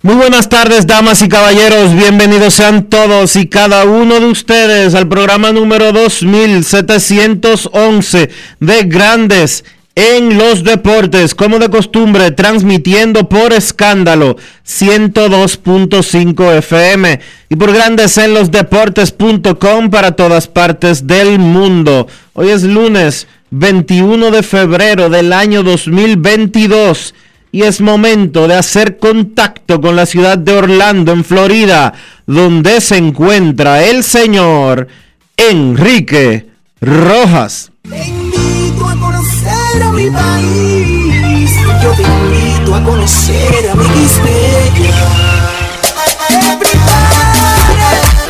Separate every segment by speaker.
Speaker 1: Muy buenas tardes, damas y caballeros. Bienvenidos sean todos y cada uno de ustedes al programa número 2711 de Grandes en los Deportes, como de costumbre, transmitiendo por escándalo 102.5 FM y por Grandes en los Deportes.com para todas partes del mundo. Hoy es lunes 21 de febrero del año 2022 y es momento de hacer contacto con la ciudad de Orlando, en Florida, donde se encuentra el señor Enrique Rojas.
Speaker 2: Te invito a conocer a mi país. Yo te invito a conocer a mi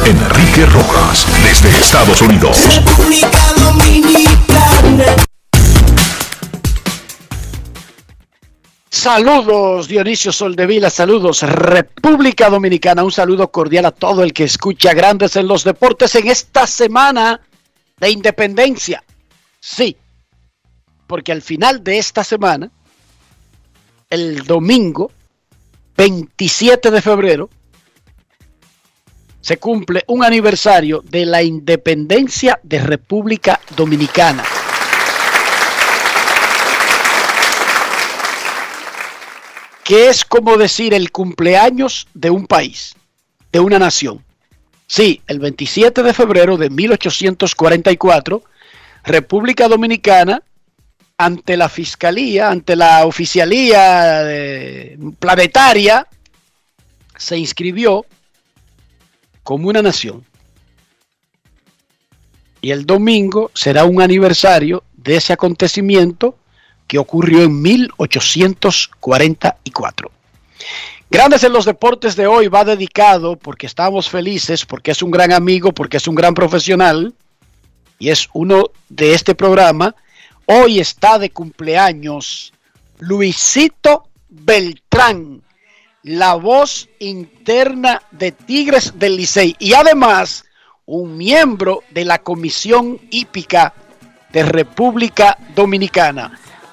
Speaker 3: Enrique Rojas, desde Estados Unidos.
Speaker 2: República Dominicana.
Speaker 4: Saludos Dionisio Soldevila, saludos República Dominicana, un saludo cordial a todo el que escucha Grandes en los Deportes en esta semana de independencia. Sí, porque al final de esta semana, el domingo 27 de febrero, se cumple un aniversario de la independencia de República Dominicana. Que es como decir el cumpleaños de un país, de una nación. Sí, el 27 de febrero de 1844, República Dominicana, ante la Fiscalía, ante la Oficialía eh, Planetaria, se inscribió como una nación. Y el domingo será un aniversario de ese acontecimiento que ocurrió en 1844. Grandes en los deportes de hoy va dedicado porque estamos felices, porque es un gran amigo, porque es un gran profesional y es uno de este programa. Hoy está de cumpleaños Luisito Beltrán, la voz interna de Tigres del Licey y además un miembro de la Comisión Hípica de República Dominicana.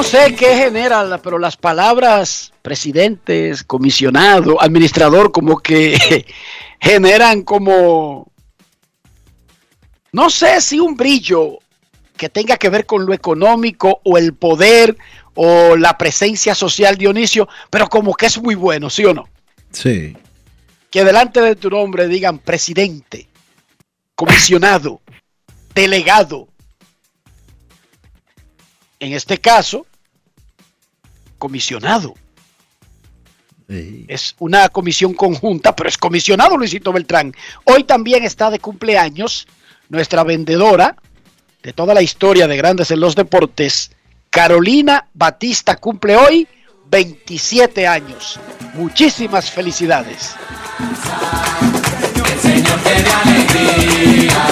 Speaker 4: no sé qué genera, pero las palabras presidentes, comisionado, administrador, como que generan como, no sé si un brillo que tenga que ver con lo económico o el poder o la presencia social, Dionisio, pero como que es muy bueno, ¿sí o no?
Speaker 1: Sí.
Speaker 4: que delante de tu nombre digan presidente, comisionado, delegado. En este caso, comisionado. Es una comisión conjunta, pero es comisionado Luisito Beltrán. Hoy también está de cumpleaños nuestra vendedora de toda la historia de Grandes en los Deportes, Carolina Batista cumple hoy 27 años. Muchísimas felicidades.
Speaker 5: El Señor te dé alegría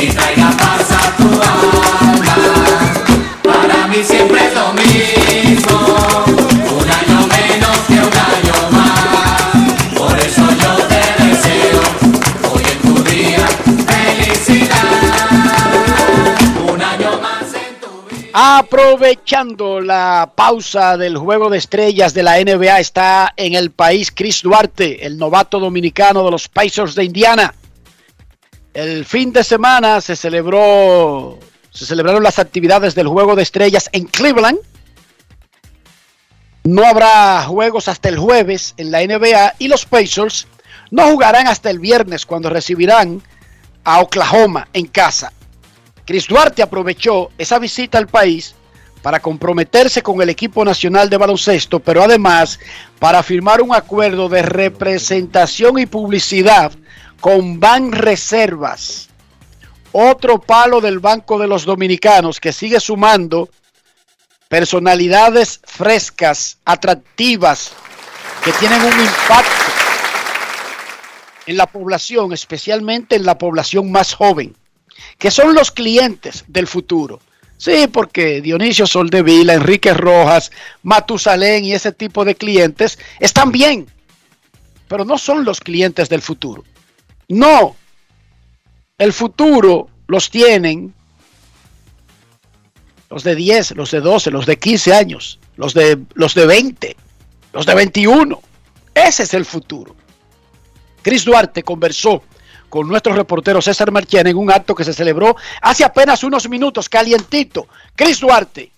Speaker 5: y traiga paz a tu alma. Siempre lo mismo, un año menos que un año más. Por eso yo te deseo hoy en tu día. Un año más en tu vida.
Speaker 4: Aprovechando la pausa del juego de estrellas de la NBA, está en el país Chris Duarte, el novato dominicano de los Pacers de Indiana. El fin de semana se celebró, se celebraron las actividades del juego de estrellas en Cleveland. No habrá juegos hasta el jueves en la NBA y los Pacers no jugarán hasta el viernes cuando recibirán a Oklahoma en casa. Chris Duarte aprovechó esa visita al país para comprometerse con el equipo nacional de baloncesto, pero además para firmar un acuerdo de representación y publicidad con Ban Reservas, otro palo del Banco de los Dominicanos que sigue sumando personalidades frescas, atractivas, que tienen un impacto en la población, especialmente en la población más joven, que son los clientes del futuro. Sí, porque Dionisio Soldevila, Enrique Rojas, Matusalén y ese tipo de clientes están bien, pero no son los clientes del futuro. No, el futuro los tienen los de 10, los de 12, los de 15 años, los de, los de 20, los de 21. Ese es el futuro. Chris Duarte conversó con nuestro reportero César Marchán en un acto que se celebró hace apenas unos minutos, calientito. Chris Duarte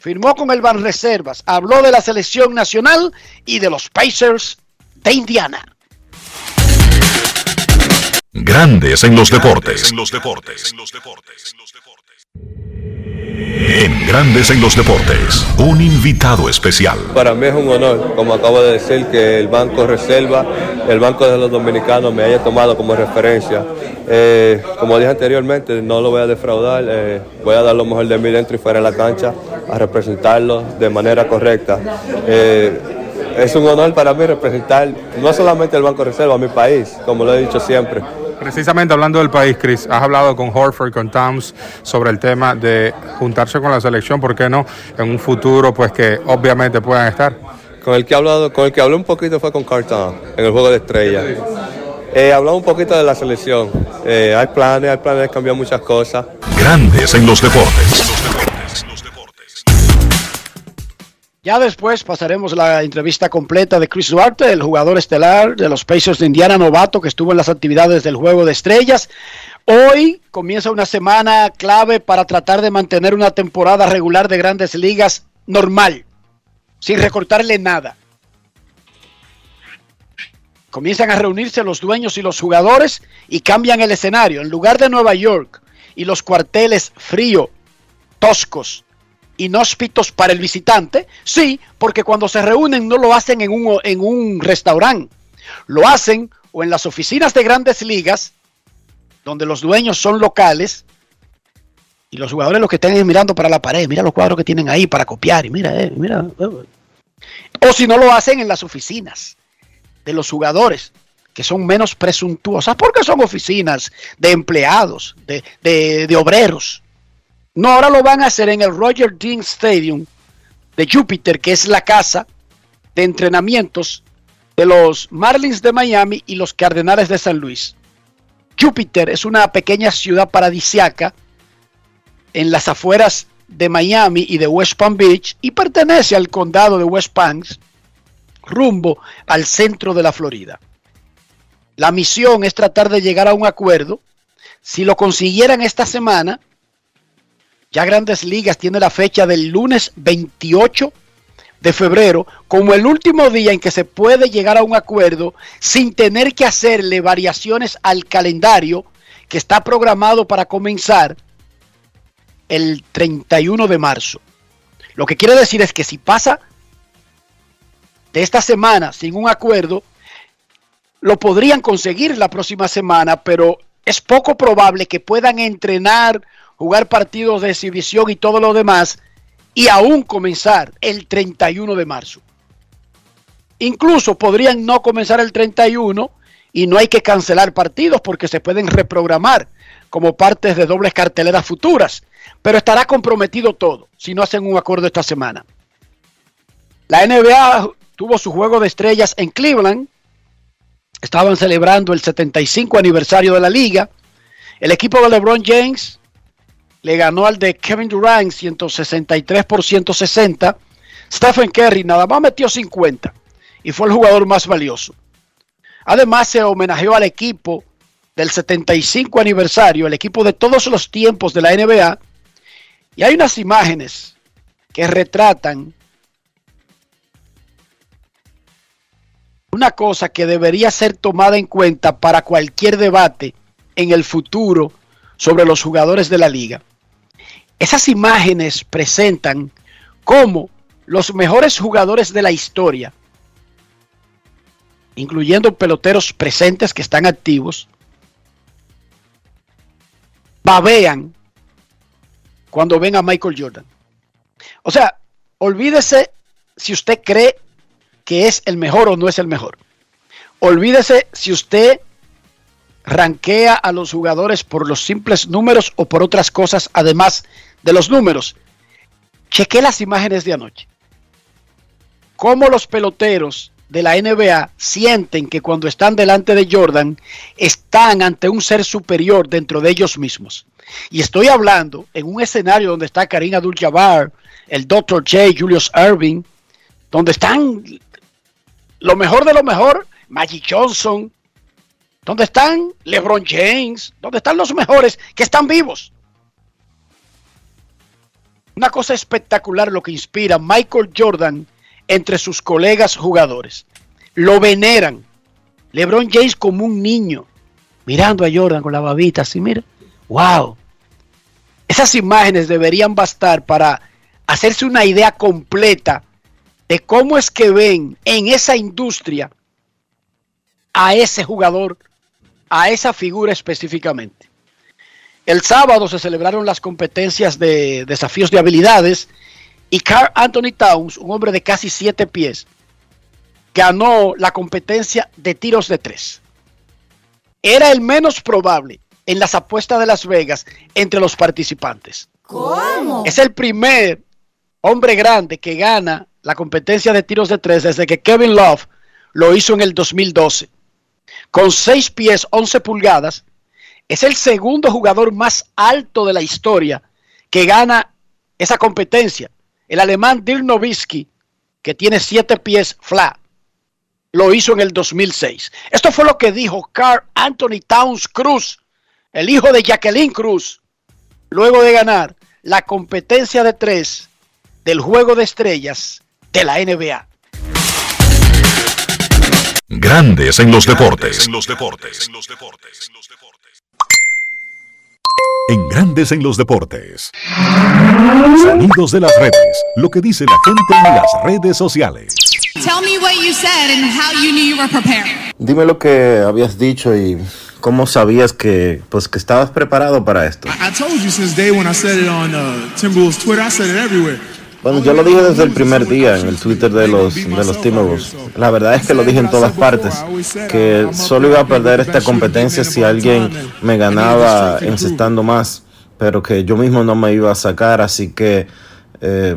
Speaker 4: firmó con el Banreservas, habló de la selección nacional y de los Pacers de Indiana.
Speaker 3: Grandes en los deportes. En los deportes. En Grandes en los deportes, un invitado especial.
Speaker 6: Para mí es un honor, como acabo de decir, que el Banco Reserva, el Banco de los Dominicanos me haya tomado como referencia. Eh, como dije anteriormente, no lo voy a defraudar, eh, voy a dar lo mejor de mí dentro y fuera de la cancha, a representarlo de manera correcta. Eh, es un honor para mí representar no solamente el Banco Reserva, mi país, como lo he dicho siempre.
Speaker 7: Precisamente hablando del país, Chris, has hablado con Horford, con Towns sobre el tema de juntarse con la selección, ¿por qué no? En un futuro, pues que obviamente puedan estar.
Speaker 6: Con el que he hablado, con el que hablé un poquito fue con Carton en el juego de estrellas. Eh, hablamos un poquito de la selección. Eh, hay planes, hay planes de cambiar muchas cosas.
Speaker 3: Grandes en los deportes.
Speaker 4: Ya después pasaremos la entrevista completa de Chris Duarte, el jugador estelar de los Pacers de Indiana, novato que estuvo en las actividades del Juego de Estrellas. Hoy comienza una semana clave para tratar de mantener una temporada regular de grandes ligas normal, sin recortarle nada. Comienzan a reunirse los dueños y los jugadores y cambian el escenario. En lugar de Nueva York y los cuarteles frío, toscos, inhóspitos para el visitante, sí, porque cuando se reúnen no lo hacen en un, en un restaurante, lo hacen o en las oficinas de grandes ligas, donde los dueños son locales y los jugadores lo que estén es mirando para la pared, mira los cuadros que tienen ahí para copiar y mira, eh, mira. eh. O si no lo hacen en las oficinas de los jugadores, que son menos presuntuosas, porque son oficinas de empleados, de- de obreros. No, ahora lo van a hacer en el Roger Dean Stadium de Júpiter, que es la casa de entrenamientos de los Marlins de Miami y los Cardenales de San Luis. Júpiter es una pequeña ciudad paradisiaca en las afueras de Miami y de West Palm Beach y pertenece al condado de West Palm, rumbo al centro de la Florida. La misión es tratar de llegar a un acuerdo. Si lo consiguieran esta semana, ya Grandes Ligas tiene la fecha del lunes 28 de febrero como el último día en que se puede llegar a un acuerdo sin tener que hacerle variaciones al calendario que está programado para comenzar el 31 de marzo. Lo que quiere decir es que si pasa de esta semana sin un acuerdo, lo podrían conseguir la próxima semana, pero es poco probable que puedan entrenar, jugar partidos de exhibición y todo lo demás y aún comenzar el 31 de marzo. Incluso podrían no comenzar el 31 y no hay que cancelar partidos porque se pueden reprogramar como partes de dobles carteleras futuras. Pero estará comprometido todo si no hacen un acuerdo esta semana. La NBA tuvo su juego de estrellas en Cleveland. Estaban celebrando el 75 aniversario de la liga. El equipo de LeBron James le ganó al de Kevin Durant 163 por 160. Stephen Curry nada más metió 50 y fue el jugador más valioso. Además se homenajeó al equipo del 75 aniversario, el equipo de todos los tiempos de la NBA. Y hay unas imágenes que retratan una cosa que debería ser tomada en cuenta para cualquier debate en el futuro sobre los jugadores de la liga. Esas imágenes presentan cómo los mejores jugadores de la historia, incluyendo peloteros presentes que están activos, babean cuando ven a Michael Jordan. O sea, olvídese si usted cree que es el mejor o no es el mejor. Olvídese si usted ranquea a los jugadores por los simples números o por otras cosas además de los números. Cheque las imágenes de anoche. Cómo los peloteros de la NBA sienten que cuando están delante de Jordan están ante un ser superior dentro de ellos mismos. Y estoy hablando en un escenario donde está Karim Abdul-Jabbar, el Dr. J, Julius Irving, donde están lo mejor de lo mejor, Magic Johnson, donde están LeBron James, donde están los mejores que están vivos. Una cosa espectacular lo que inspira Michael Jordan entre sus colegas jugadores. Lo veneran. LeBron James como un niño, mirando a Jordan con la babita así, mira. ¡Wow! Esas imágenes deberían bastar para hacerse una idea completa de cómo es que ven en esa industria a ese jugador, a esa figura específicamente. El sábado se celebraron las competencias de desafíos de habilidades y Carl Anthony Towns, un hombre de casi siete pies, ganó la competencia de tiros de tres. Era el menos probable en las apuestas de Las Vegas entre los participantes.
Speaker 8: ¿Cómo?
Speaker 4: Es el primer hombre grande que gana la competencia de tiros de tres desde que Kevin Love lo hizo en el 2012. Con 6 pies 11 pulgadas, es el segundo jugador más alto de la historia que gana esa competencia. El alemán Dirk Nowitzki, que tiene 7 pies flat, lo hizo en el 2006. Esto fue lo que dijo Carl Anthony Towns Cruz, el hijo de Jacqueline Cruz, luego de ganar la competencia de tres del juego de estrellas de la NBA.
Speaker 3: Grandes en los deportes. En los deportes. En Grandes en los deportes. Sonidos de las redes. Lo que dice la gente en las redes sociales.
Speaker 9: Tell me what you said and how you knew you were prepared.
Speaker 1: Dime lo que habías dicho y cómo sabías que, pues, que estabas preparado para esto.
Speaker 10: I told you since day when I said it on uh, Timberwolves Twitter, I said it everywhere.
Speaker 1: Bueno, yo lo dije desde el primer día en el Twitter de los, de los Timberwolves. La verdad es que lo dije en todas partes, que solo iba a perder esta competencia si alguien me ganaba encestando más, pero que yo mismo no me iba a sacar, así que eh,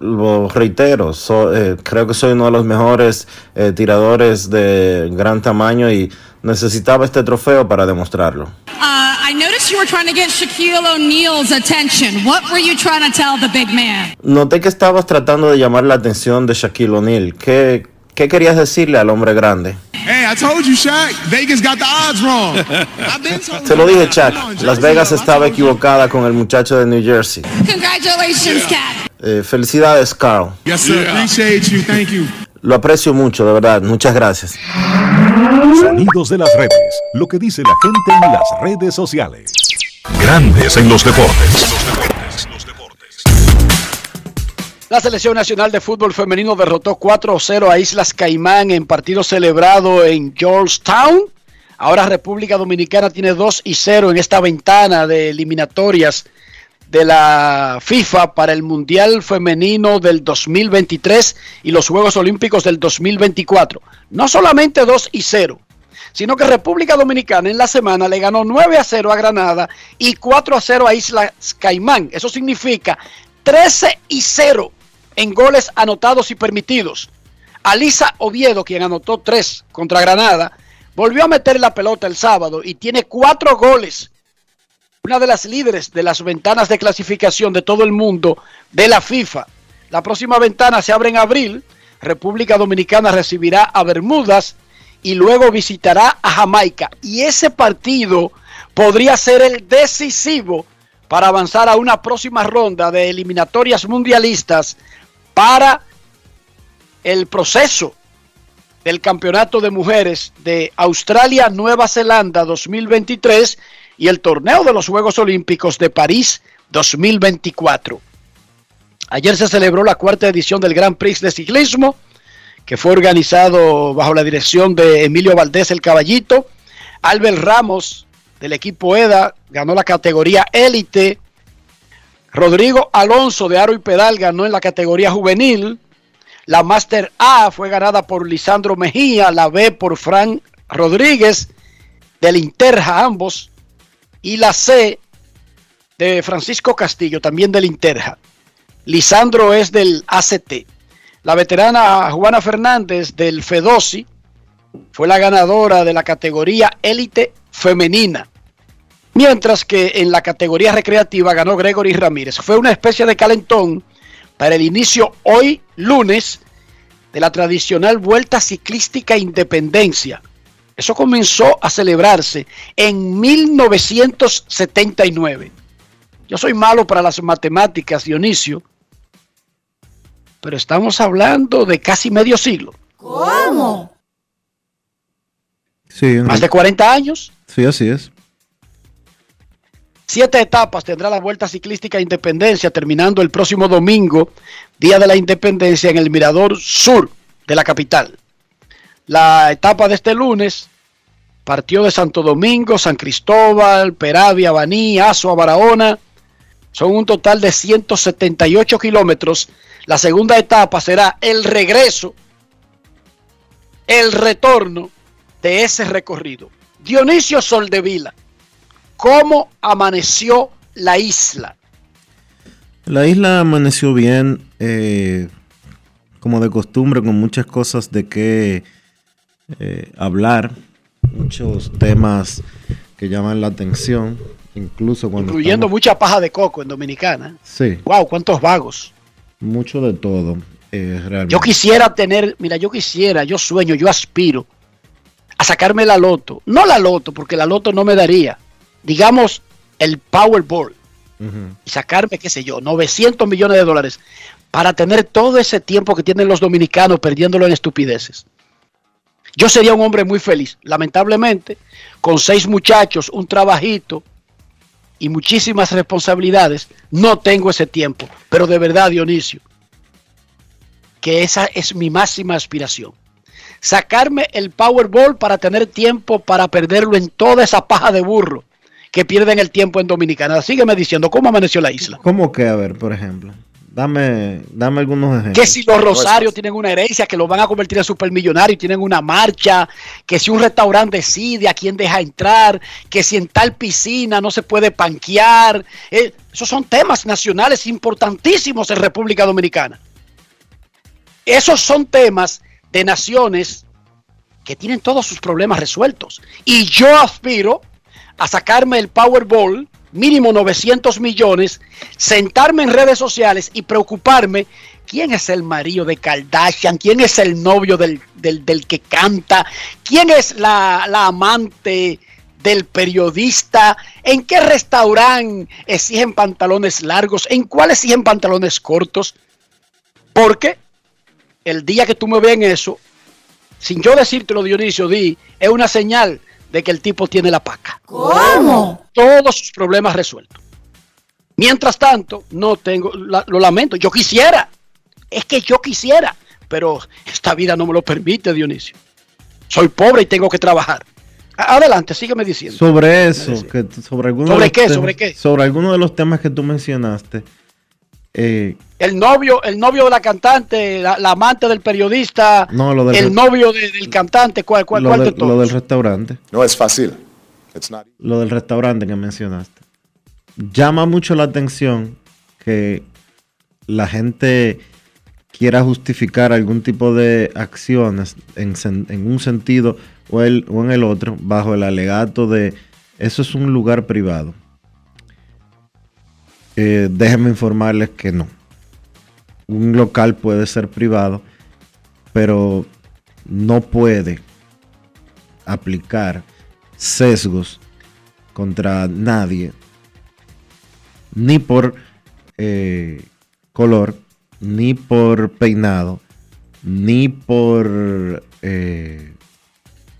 Speaker 1: lo reitero, so- eh, creo que soy uno de los mejores eh, tiradores de gran tamaño y necesitaba este trofeo para demostrarlo.
Speaker 9: Uh, I noticed you were trying to get Shaquille O'Neal's attention. What were you trying to tell the big man?
Speaker 1: Noté que estabas tratando de llamar la atención de Shaquille O'Neal. ¿Qué, ¿Qué querías decirle al hombre grande?
Speaker 10: Hey, I told you, Shaq. Vegas got the odds wrong. I've been told
Speaker 1: Te lo dije, Chuck. Las Vegas estaba equivocada con el muchacho de New Jersey.
Speaker 9: Congratulations, Cat.
Speaker 1: Eh, felicidades, Carl.
Speaker 10: Yes, sir. Appreciate you. Thank you.
Speaker 1: Lo aprecio mucho, de verdad. Muchas gracias.
Speaker 3: Sonidos de las redes. Lo que dice la gente en las redes sociales. Grandes en los deportes.
Speaker 4: La selección nacional de fútbol femenino derrotó 4-0 a Islas Caimán en partido celebrado en Georgetown. Ahora República Dominicana tiene 2 y 0 en esta ventana de eliminatorias de la FIFA para el Mundial Femenino del 2023 y los Juegos Olímpicos del 2024. No solamente 2 y 0, sino que República Dominicana en la semana le ganó 9 a 0 a Granada y 4 a 0 a Islas Caimán. Eso significa 13 y 0 en goles anotados y permitidos. Alisa Oviedo, quien anotó 3 contra Granada, volvió a meter la pelota el sábado y tiene 4 goles. Una de las líderes de las ventanas de clasificación de todo el mundo de la FIFA. La próxima ventana se abre en abril. República Dominicana recibirá a Bermudas y luego visitará a Jamaica. Y ese partido podría ser el decisivo para avanzar a una próxima ronda de eliminatorias mundialistas para el proceso del Campeonato de Mujeres de Australia, Nueva Zelanda 2023 y el torneo de los Juegos Olímpicos de París 2024. Ayer se celebró la cuarta edición del Grand Prix de Ciclismo, que fue organizado bajo la dirección de Emilio Valdés el Caballito. Albert Ramos del equipo EDA ganó la categoría élite. Rodrigo Alonso de Aro y Pedal ganó en la categoría juvenil. La Master A fue ganada por Lisandro Mejía, la B por Fran Rodríguez del Interja ambos y la C de Francisco Castillo, también del Interja. Lisandro es del ACT. La veterana Juana Fernández del Fedosi fue la ganadora de la categoría élite femenina. Mientras que en la categoría recreativa ganó Gregory Ramírez. Fue una especie de calentón para el inicio hoy lunes de la tradicional Vuelta Ciclística Independencia. Eso comenzó a celebrarse en 1979. Yo soy malo para las matemáticas, Dionisio, pero estamos hablando de casi medio siglo.
Speaker 8: ¿Cómo?
Speaker 1: Sí,
Speaker 4: Más de 40 años.
Speaker 1: sí, así es.
Speaker 4: Siete etapas tendrá la Vuelta Ciclística Independencia, terminando el próximo domingo, Día de la Independencia, en el Mirador Sur de la capital. La etapa de este lunes partió de Santo Domingo, San Cristóbal, Peravia, Baní, Azua, Barahona. Son un total de 178 kilómetros. La segunda etapa será el regreso, el retorno de ese recorrido. Dionisio Soldevila, ¿cómo amaneció la isla?
Speaker 1: La isla amaneció bien, eh, como de costumbre, con muchas cosas de qué eh, hablar, muchos temas que llaman la atención, incluso cuando...
Speaker 4: Incluyendo
Speaker 1: estamos-
Speaker 4: mucha paja de coco en Dominicana.
Speaker 1: Sí,
Speaker 4: Wow, cuántos vagos.
Speaker 1: mucho de todo, eh, realmente.
Speaker 4: Yo quisiera tener, mira, yo quisiera, yo sueño, yo aspiro a sacarme la loto. No la loto, porque la loto no me daría. Digamos, el Powerball.
Speaker 1: Ujú.
Speaker 4: Y sacarme, qué sé yo, 900 millones de dólares para tener todo ese tiempo que tienen los dominicanos perdiéndolo en estupideces. Yo sería un hombre muy feliz. Lamentablemente, con seis muchachos, un trabajito y muchísimas responsabilidades, no tengo ese tiempo. Pero de verdad, Dionisio, que esa es mi máxima aspiración. Sacarme el Powerball para tener tiempo para perderlo en toda esa paja de burro que pierden el tiempo en Dominicana. Sígueme diciendo, ¿cómo amaneció la isla?
Speaker 1: ¿Cómo que? A ver, por ejemplo. Dame, dame algunos ejemplos.
Speaker 4: Que si los Rosarios tienen una herencia, que los van a convertir en supermillonarios y tienen una marcha, que si un restaurante decide a quién deja entrar, que si en tal piscina no se puede panquear. eh, esos son temas nacionales importantísimos en República Dominicana. Esos son temas de naciones que tienen todos sus problemas resueltos. Y yo aspiro a sacarme el Powerball, mínimo 900 millones, sentarme en redes sociales y preocuparme quién es el marido de Kardashian, quién es el novio del, del- del que canta, quién es la, la amante del periodista, en qué restaurante exigen pantalones largos, en cuál exigen pantalones cortos. Porque el día que tú me veas en eso, sin yo decírtelo, Dionisio, di, es una señal de que el tipo tiene la paca.
Speaker 8: ¿Cómo?
Speaker 4: Todos sus problemas resueltos. Mientras tanto, no tengo, la- lo lamento, yo quisiera, es que yo quisiera, pero esta vida no me lo permite, Dionisio. Soy pobre y tengo que trabajar. Adelante, sígueme diciendo.
Speaker 1: Sobre eso, que, sobre
Speaker 4: ¿Sobre qué?
Speaker 1: temas-
Speaker 4: ¿Sobre qué?
Speaker 1: Sobre alguno de los temas que tú mencionaste. Eh,
Speaker 4: El novio, el novio de la cantante, la, la amante del periodista,
Speaker 1: no, lo del,
Speaker 4: el novio de- del cantante, ¿cuál, cuál,
Speaker 1: lo
Speaker 4: cuál de
Speaker 1: lo del restaurante.
Speaker 11: No es fácil. It's not
Speaker 1: Lo del restaurante que mencionaste. Llama mucho la atención que la gente quiera justificar algún tipo de acciones en, en un sentido o, el- o en el otro bajo el alegato de eso es un lugar privado. Eh, déjenme informarles que no. Un local puede ser privado, pero no puede aplicar sesgos contra nadie, ni por eh, color, ni por peinado, ni por eh,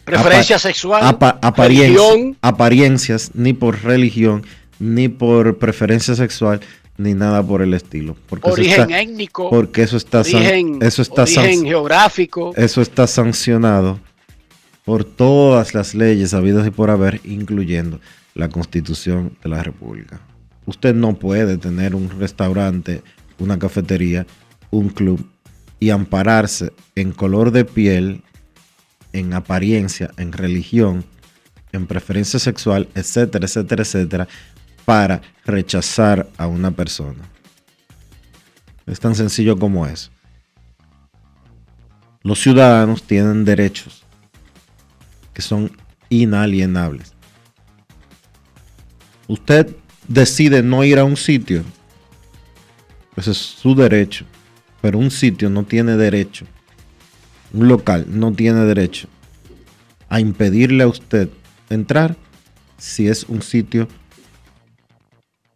Speaker 4: Preferencia
Speaker 1: apa-
Speaker 4: sexual,
Speaker 1: apa- aparien-
Speaker 4: religión.
Speaker 1: apariencias, ni por religión, ni por preferencia sexual, ni nada por el estilo. Porque eso
Speaker 4: origen
Speaker 1: está-
Speaker 4: étnico,
Speaker 1: porque eso está san-
Speaker 4: origen,
Speaker 1: eso está san-
Speaker 4: origen geográfico.
Speaker 1: eso está sancionado por todas las leyes habidas y por haber, incluyendo la Constitución de la República. Usted no puede tener un restaurante, una cafetería, un club y ampararse en color de piel, en apariencia, en religión, en preferencia sexual, etcétera, etcétera, etcétera, para rechazar a una persona. Es tan sencillo como eso. Los ciudadanos tienen derechos que son inalienables. Usted decide no ir a un sitio, ese es su derecho, pero un sitio no tiene derecho, un local no tiene derecho a impedirle a usted entrar si es un sitio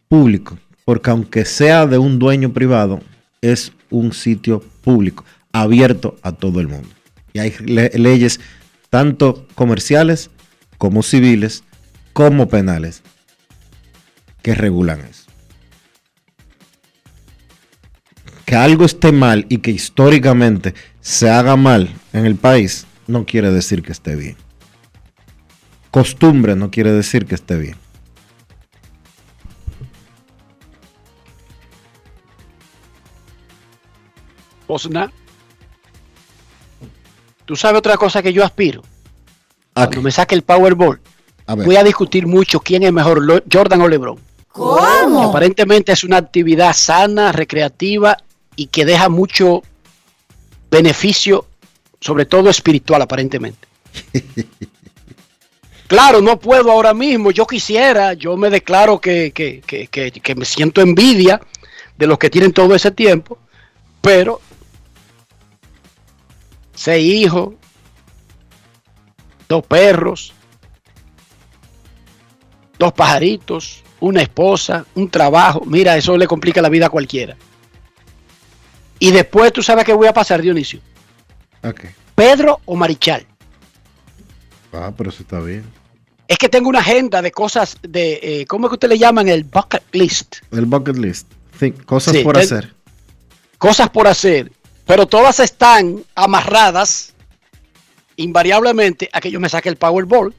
Speaker 1: público, porque aunque sea de un dueño privado, es un sitio público, abierto a todo el mundo. Y hay le- leyes tanto comerciales como civiles, como penales, que regulan eso. Que algo esté mal y que históricamente se haga mal en el país, no quiere decir que esté bien. Costumbre no quiere decir que esté bien.
Speaker 4: Osna. Tú sabes otra cosa que yo aspiro. Cuando me saque el Powerball,
Speaker 1: A ver.
Speaker 4: voy a discutir mucho quién es mejor, Jordan o LeBron.
Speaker 8: ¿Cómo?
Speaker 4: Aparentemente es una actividad sana, recreativa y que deja mucho beneficio, sobre todo espiritual, aparentemente. Claro, no puedo ahora mismo, yo quisiera, yo me declaro que, que, que, que- que me siento envidia de los que tienen todo ese tiempo, pero seis hijos, dos perros, dos pajaritos, una esposa, un trabajo. Mira, eso le complica la vida a cualquiera. Y después tú sabes qué voy a pasar, Dionisio. Pedro o Marichal.
Speaker 1: Ah, pero eso está bien.
Speaker 4: Es que tengo una agenda de cosas de, eh, ¿cómo es que usted le llaman? El bucket list.
Speaker 1: El bucket list. Cosas
Speaker 4: Sí,
Speaker 1: por
Speaker 4: ten-
Speaker 1: hacer.
Speaker 4: Cosas por hacer. Pero todas están amarradas invariablemente a que yo me saque el Powerball.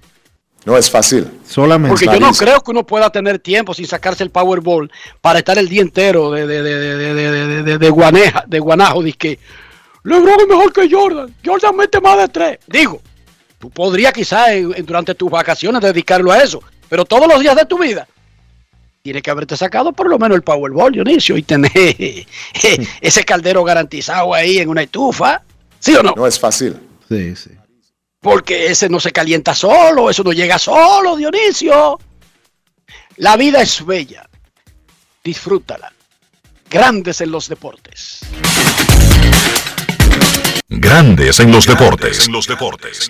Speaker 11: No es fácil.
Speaker 1: Solamente.
Speaker 4: Porque yo no creo que uno pueda tener tiempo sin sacarse el Powerball para estar el día entero de, de, de, de, de, de, de- de- de guaneja, de guanajo. Dice que LeBron es mejor que Jordan. Jordan mete más de tres. Digo, tú podrías quizás durante tus vacaciones dedicarlo a eso. Pero todos los días de tu vida tienes que haberte sacado por lo menos el Powerball, Dionisio, y tener ese caldero garantizado ahí en una estufa. ¿Sí o no?
Speaker 11: No es fácil.
Speaker 1: Sí, sí.
Speaker 4: Porque ese no se calienta solo, eso no llega solo, Dionisio. La vida es bella. Disfrútala. Grandes en los deportes.
Speaker 3: Grandes en los deportes. En los deportes.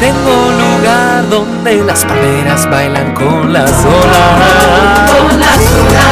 Speaker 5: Tengo lugar donde las palmeras bailan con las olas.
Speaker 12: Con las olas.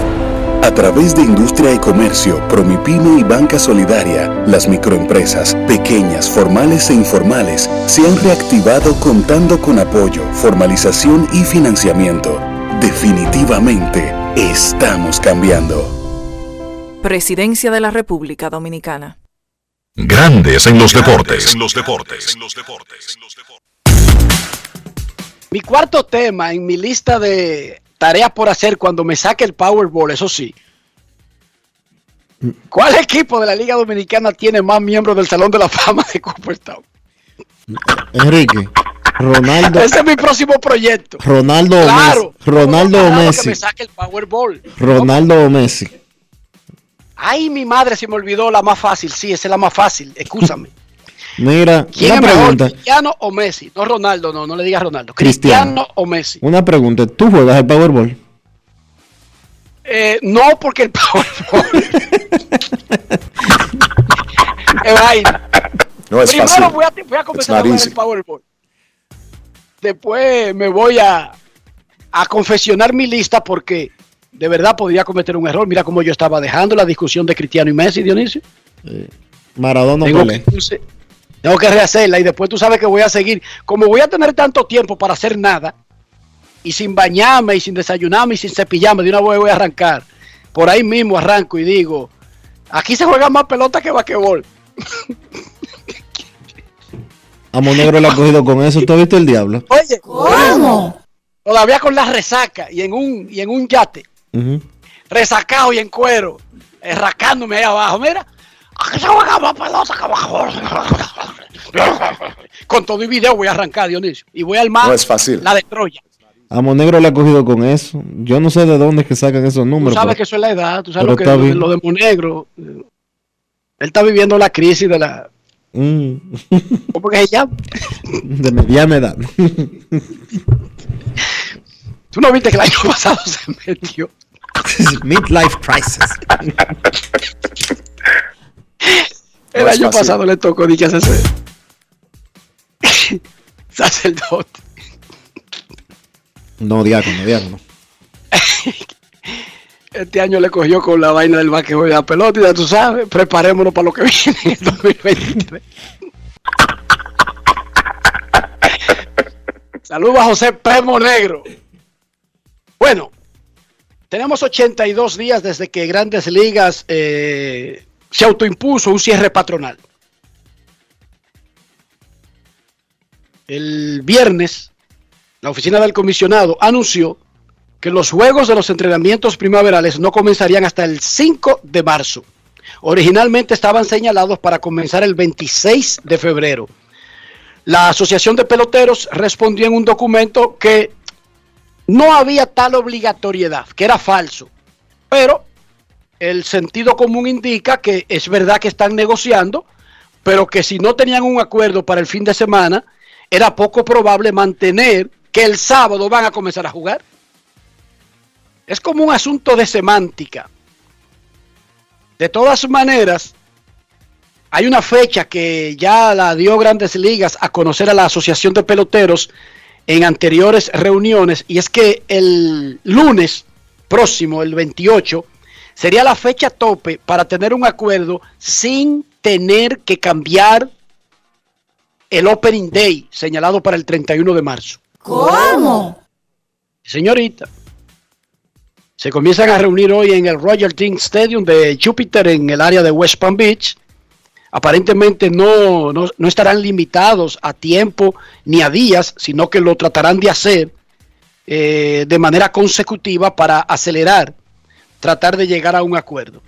Speaker 13: A través de Industria y Comercio, Promipyme y Banca Solidaria, las microempresas, pequeñas, formales e informales, se han reactivado contando con apoyo, formalización y financiamiento. Definitivamente, estamos cambiando.
Speaker 14: Presidencia de la República Dominicana.
Speaker 3: Grandes en los deportes.
Speaker 4: los deportes. Mi cuarto tema en mi lista de tareas por hacer cuando me saque el Powerball, eso sí. ¿Cuál equipo de la Liga Dominicana tiene más miembros del Salón de la Fama de Cooperstown?
Speaker 1: Enrique, Ronaldo,
Speaker 4: Ese es mi próximo proyecto.
Speaker 1: Ronaldo o
Speaker 4: Claro.
Speaker 1: Messi. Ronaldo o
Speaker 4: que
Speaker 1: Messi.
Speaker 4: me saque el Powerball.
Speaker 1: Ronaldo o Messi.
Speaker 4: Ay, mi madre se me olvidó la más fácil. Sí, esa es la más fácil. Escúchame.
Speaker 1: Mira,
Speaker 4: ¿Quién
Speaker 1: una
Speaker 4: es mejor,
Speaker 1: pregunta.
Speaker 4: Cristiano o Messi? No Ronaldo, no, no le digas Ronaldo.
Speaker 1: Cristiano.
Speaker 4: Cristiano o Messi.
Speaker 1: Una pregunta. ¿Tú juegas el Powerball?
Speaker 4: Eh, no, porque el Powerball. es vaina.
Speaker 11: No es
Speaker 4: Primero
Speaker 11: fácil.
Speaker 4: voy a, voy a comenzar a jugar
Speaker 11: easy.
Speaker 4: el Powerball. Después me voy a, a confesionar mi lista porque de verdad podría cometer un error. Mira cómo yo estaba dejando la discusión de Cristiano y Messi, Dionisio.
Speaker 1: Maradona o
Speaker 4: Tengo
Speaker 1: Pelé.
Speaker 4: Tengo que rehacerla y después tú sabes que voy a seguir. Como voy a tener tanto tiempo para hacer nada y sin bañarme y sin desayunarme y sin cepillarme, de una vez voy a arrancar. Por ahí mismo arranco y digo, aquí se juega más pelota que basquetbol.
Speaker 1: Amo Negro le ha cogido con eso. ¿Tú has visto el diablo?
Speaker 4: Oye, ¿cómo? Todavía con la resaca y en un, y en un yate,
Speaker 1: Ujú.
Speaker 4: resacado y en cuero, eh, rascándome ahí abajo. Mira, Con todo y video voy a arrancar, Dionisio. Y voy a armar
Speaker 11: No es fácil.
Speaker 4: la de Troya.
Speaker 1: Amo Negro le ha cogido con eso. Yo no sé de dónde es que sacan esos
Speaker 4: Tú
Speaker 1: números.
Speaker 4: sabes
Speaker 1: pero-
Speaker 4: que eso es la edad, tú sabes lo que lo, de- Monegro. Él está viviendo la crisis de la.
Speaker 1: Mm.
Speaker 4: ¿Cómo que se llama?
Speaker 1: de mediana edad.
Speaker 4: Tú no viste que el año pasado se metió.
Speaker 1: Midlife crisis.
Speaker 4: Año
Speaker 11: fácil.
Speaker 4: pasado le tocó que hacerse sacerdote.
Speaker 1: No, diácono, diácono.
Speaker 4: Este año le cogió con la vaina del basquetbol de la pelota y ya tú sabes, preparémonos para lo que viene en el 2023. Saludos a José Premo Negro. Bueno, tenemos 82 días desde que Grandes Ligas eh, se autoimpuso un cierre patronal. El viernes, la oficina del comisionado anunció que los juegos de los entrenamientos primaverales no comenzarían hasta el 5 de marzo. Originalmente estaban señalados para comenzar el 26 de febrero. La Asociación de Peloteros respondió en un documento que no había tal obligatoriedad, que era falso. Pero el sentido común indica que es verdad que están negociando, pero que si no tenían un acuerdo para el fin de semana, era poco probable mantener que el sábado van a comenzar a jugar. Es como un asunto de semántica. De todas maneras, hay una fecha que ya la dio Grandes Ligas a conocer a la Asociación de Peloteros en anteriores reuniones y es que el lunes próximo, el 28, sería la fecha tope para tener un acuerdo sin tener que cambiar el Opening Day señalado para el 31 de marzo.
Speaker 8: ¿Cómo?
Speaker 4: Señorita, se comienzan a reunir hoy en el Royal Team Stadium de Jupiter en el área de West Palm Beach. Aparentemente no, no, no estarán limitados a tiempo ni a días, sino que lo tratarán de hacer eh, de manera consecutiva para acelerar, tratar de llegar a un acuerdo.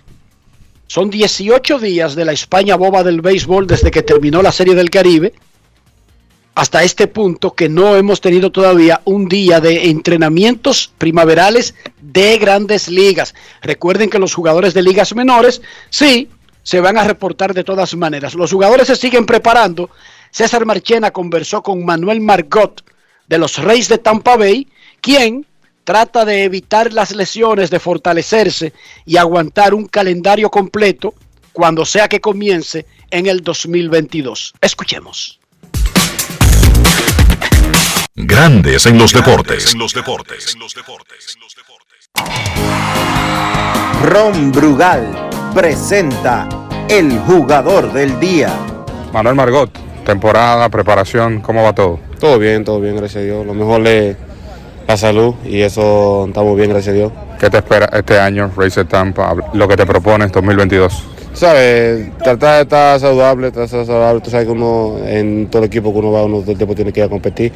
Speaker 4: Son 18 días de la España boba del béisbol desde que terminó la Serie del Caribe hasta este punto que no hemos tenido todavía un día de entrenamientos primaverales de grandes ligas. Recuerden que los jugadores de ligas menores sí se van a reportar de todas maneras. Los jugadores se siguen preparando. César Marchena conversó con Manuel Margot de los Reyes de Tampa Bay, quien trata de evitar las lesiones, de fortalecerse y aguantar un calendario completo cuando sea que comience en el 2022. Escuchemos.
Speaker 3: Grandes en los deportes.
Speaker 15: En los deportes. Ron Brugal presenta el jugador del día.
Speaker 7: Manuel Margot, temporada, preparación, ¿cómo va todo?
Speaker 16: Todo bien, todo bien, gracias a Dios. Lo mejor es la salud y eso estamos bien, gracias a Dios.
Speaker 7: ¿Qué te espera este año, Racer Tampa, lo que te propones 2022?
Speaker 16: ¿Sabes? Tratar de estar saludable, tratar de estar saludable. Tú sabes que uno, en todo el equipo que uno va, uno todo el tiempo tiene que ir a competir,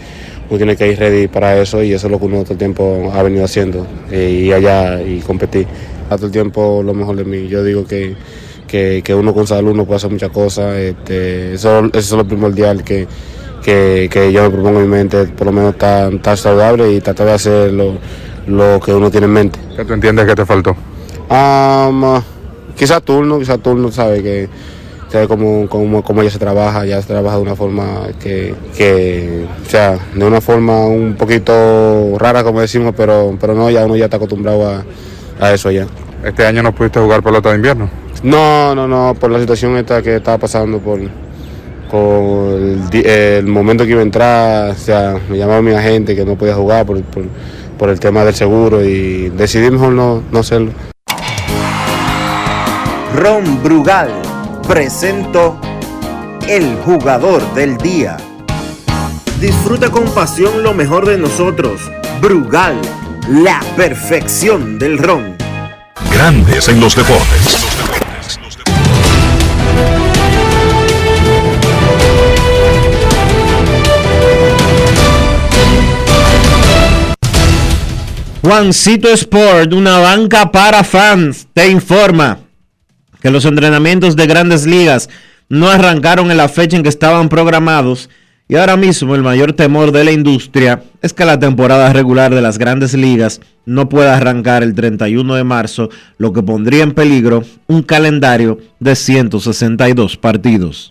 Speaker 16: uno tiene que ir ready para eso y eso es lo que uno todo el tiempo ha venido haciendo, eh, ir allá y competir. A todo el tiempo lo mejor de mí. Yo digo que, que, que uno con salud uno puede hacer muchas cosas, este, eso, eso es lo primordial que, que, que yo me propongo en mi mente, por lo menos estar, estar saludable y tratar de hacer lo, lo que uno tiene en mente.
Speaker 7: ¿Qué tú entiendes que te faltó?
Speaker 16: Um, quizá turno, quizá turno, sabe que sabe cómo, cómo, cómo ya se trabaja, ya se trabaja de una forma que, que, o sea, de una forma un poquito rara como decimos, pero, pero no, ya uno ya está acostumbrado a, a eso ya.
Speaker 7: ¿Este año no pudiste jugar pelota de invierno?
Speaker 16: No, no, no, por la situación esta que estaba pasando, por, por el, momento que iba a entrar, o sea, me llamaba mi agente que no podía jugar por, por, por el tema del seguro y decidí mejor no, no hacerlo.
Speaker 15: Ron Brugal presento el jugador del día. Disfruta con pasión lo mejor de nosotros. Brugal, la perfección del ron.
Speaker 3: Grandes en los deportes.
Speaker 1: Juancito Sport, una banca para fans, te informa que los entrenamientos de grandes ligas no arrancaron en la fecha en que estaban programados y ahora mismo el mayor temor de la industria es que la temporada regular de las grandes ligas no pueda arrancar el 31 de marzo, lo que pondría en peligro un calendario de 162 partidos.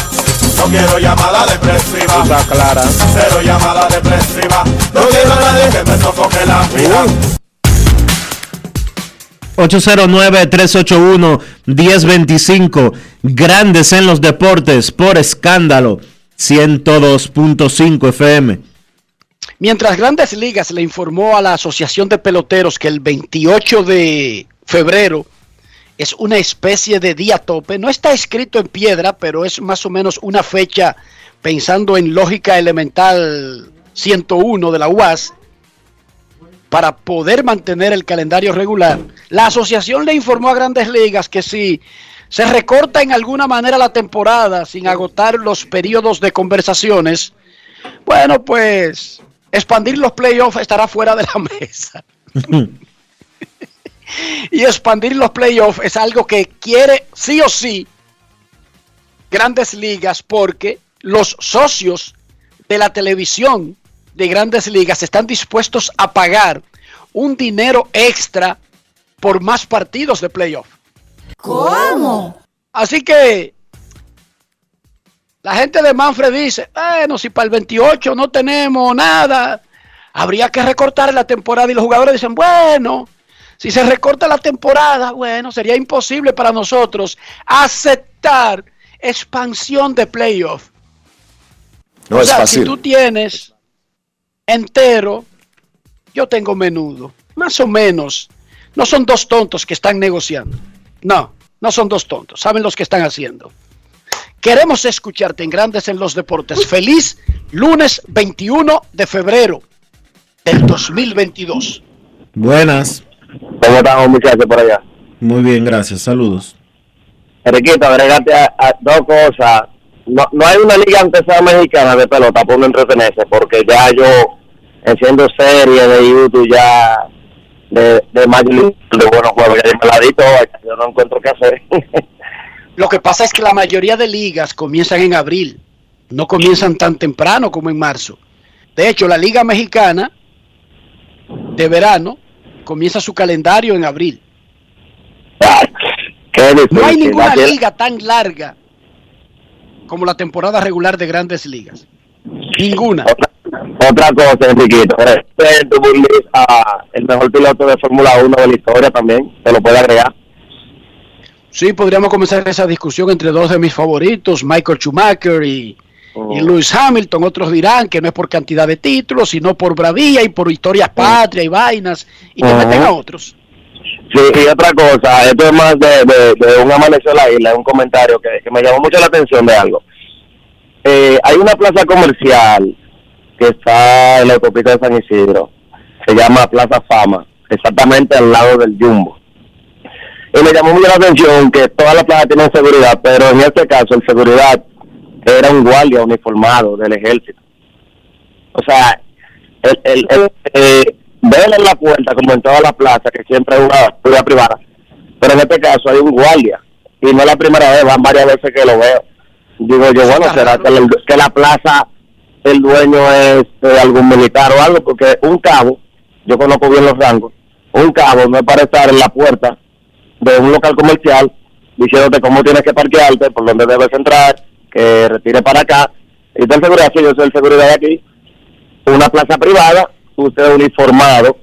Speaker 5: No quiero llamada depresiva.
Speaker 16: Está clara.
Speaker 5: Cero llamada depresiva. No quiero nadie que me sofoque la vida.
Speaker 1: 809-381-1025. Grandes en los deportes por escándalo 102.5 FM.
Speaker 4: Mientras Grandes Ligas le informó a la Asociación de Peloteros que el 28 de febrero es una especie de día tope, no está escrito en piedra, pero es más o menos una fecha pensando en lógica elemental 101 de la UAS, para poder mantener el calendario regular. La asociación le informó a Grandes Ligas que si se recorta en alguna manera la temporada sin agotar los periodos de conversaciones, bueno, pues expandir los playoffs estará fuera de la mesa. y expandir los playoffs es algo que quiere sí o sí grandes ligas porque los socios de la televisión de grandes ligas están dispuestos a pagar un dinero extra por más partidos de playoff.
Speaker 8: ¿Cómo?
Speaker 4: Así que la gente de Manfred dice, bueno, si para el 28 no tenemos nada, habría que recortar la temporada y los jugadores dicen, bueno, si se recorta la temporada, bueno, sería imposible para nosotros aceptar expansión de playoff.
Speaker 17: No
Speaker 4: o
Speaker 17: es
Speaker 4: sea,
Speaker 17: fácil.
Speaker 4: si tú tienes entero, yo tengo menudo, más o menos. No son dos tontos que están negociando. No, no son dos tontos. Saben los que están haciendo. Queremos escucharte en Grandes en los Deportes. Feliz lunes 21 de febrero del 2022.
Speaker 1: Buenas.
Speaker 18: ¿Cómo estamos muchachos por allá?
Speaker 1: Muy bien, gracias. Saludos.
Speaker 18: Enriquito, agregate a, a dos cosas. No, no hay una liga aunque sea mexicana de pelota por no entretenerse, porque ya yo enciendo series de YouTube ya de, de Major League, de buenos juegos, ya me la di toda, yo no encuentro qué hacer.
Speaker 4: Lo que pasa es que la mayoría de ligas comienzan en abril, no comienzan tan temprano como en marzo. De hecho, la Liga Mexicana de verano comienza su calendario en abril. No hay ninguna liga tan larga como la temporada regular de grandes ligas. Ninguna.
Speaker 18: Otra cosa, Enriquito, este tu Burlis a el mejor piloto de Fórmula 1 de la historia también, te lo puede agregar.
Speaker 4: Sí, podríamos comenzar esa discusión entre dos de mis favoritos, Michael Schumacher y, y Lewis Hamilton. Otros dirán que no es por cantidad de títulos, sino por bravía y por historias patria y vainas. Y que
Speaker 18: Ajá.
Speaker 4: meten a otros.
Speaker 18: Sí, y otra cosa, esto es más de, de, de un amanecer la isla, un comentario que, que me llamó mucho la atención de algo. Eh, hay una plaza comercial que está en la autopista de San Isidro, se llama Plaza Fama, exactamente al lado del Jumbo. Y me llamó mucho la atención que todas las plazas tienen seguridad, pero en este caso el seguridad era un guardia uniformado del ejército. O sea, el, el, el, eh, verle en la puerta como en todas las plazas, que siempre es una propiedad privada, pero en este caso hay un guardia, y no es la primera vez, van varias veces que lo veo. Digo yo, bueno, será que, el- que la plaza, el dueño es eh, algún militar o algo, porque un cabo, yo conozco bien los rangos, un cabo no es para estar en la puerta de un local comercial diciéndote cómo tienes que parquearte, por dónde debes entrar, que retire para acá. Y tal seguridad, sí, yo soy el seguridad de aquí, una plaza privada, usted uniformado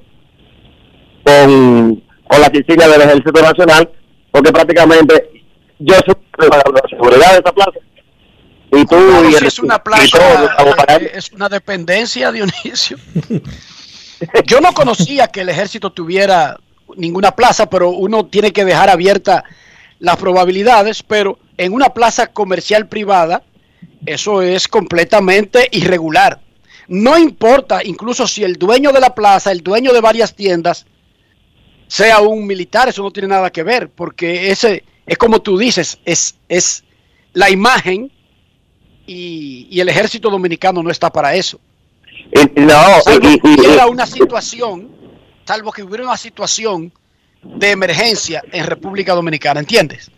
Speaker 18: con, con las insignias del Ejército Nacional, porque prácticamente yo soy la seguridad de esa plaza. Y tú y,
Speaker 4: si
Speaker 18: el-
Speaker 4: es una
Speaker 18: y
Speaker 4: plaza,
Speaker 18: estamos pagando.
Speaker 4: eh, es una dependencia, Dionisio. Yo no conocía que el ejército tuviera ninguna plaza, pero uno tiene que dejar abierta las probabilidades, pero en una plaza comercial privada, eso es completamente irregular. No importa, incluso si el dueño de la plaza, el dueño de varias tiendas, sea un militar, eso no tiene nada que ver, porque ese es como tú dices, es, es la imagen y, y el ejército dominicano no está para eso.
Speaker 18: Y no,
Speaker 4: Salvo que hubiera una situación, salvo que hubiera una situación de emergencia en República Dominicana, ¿entiendes?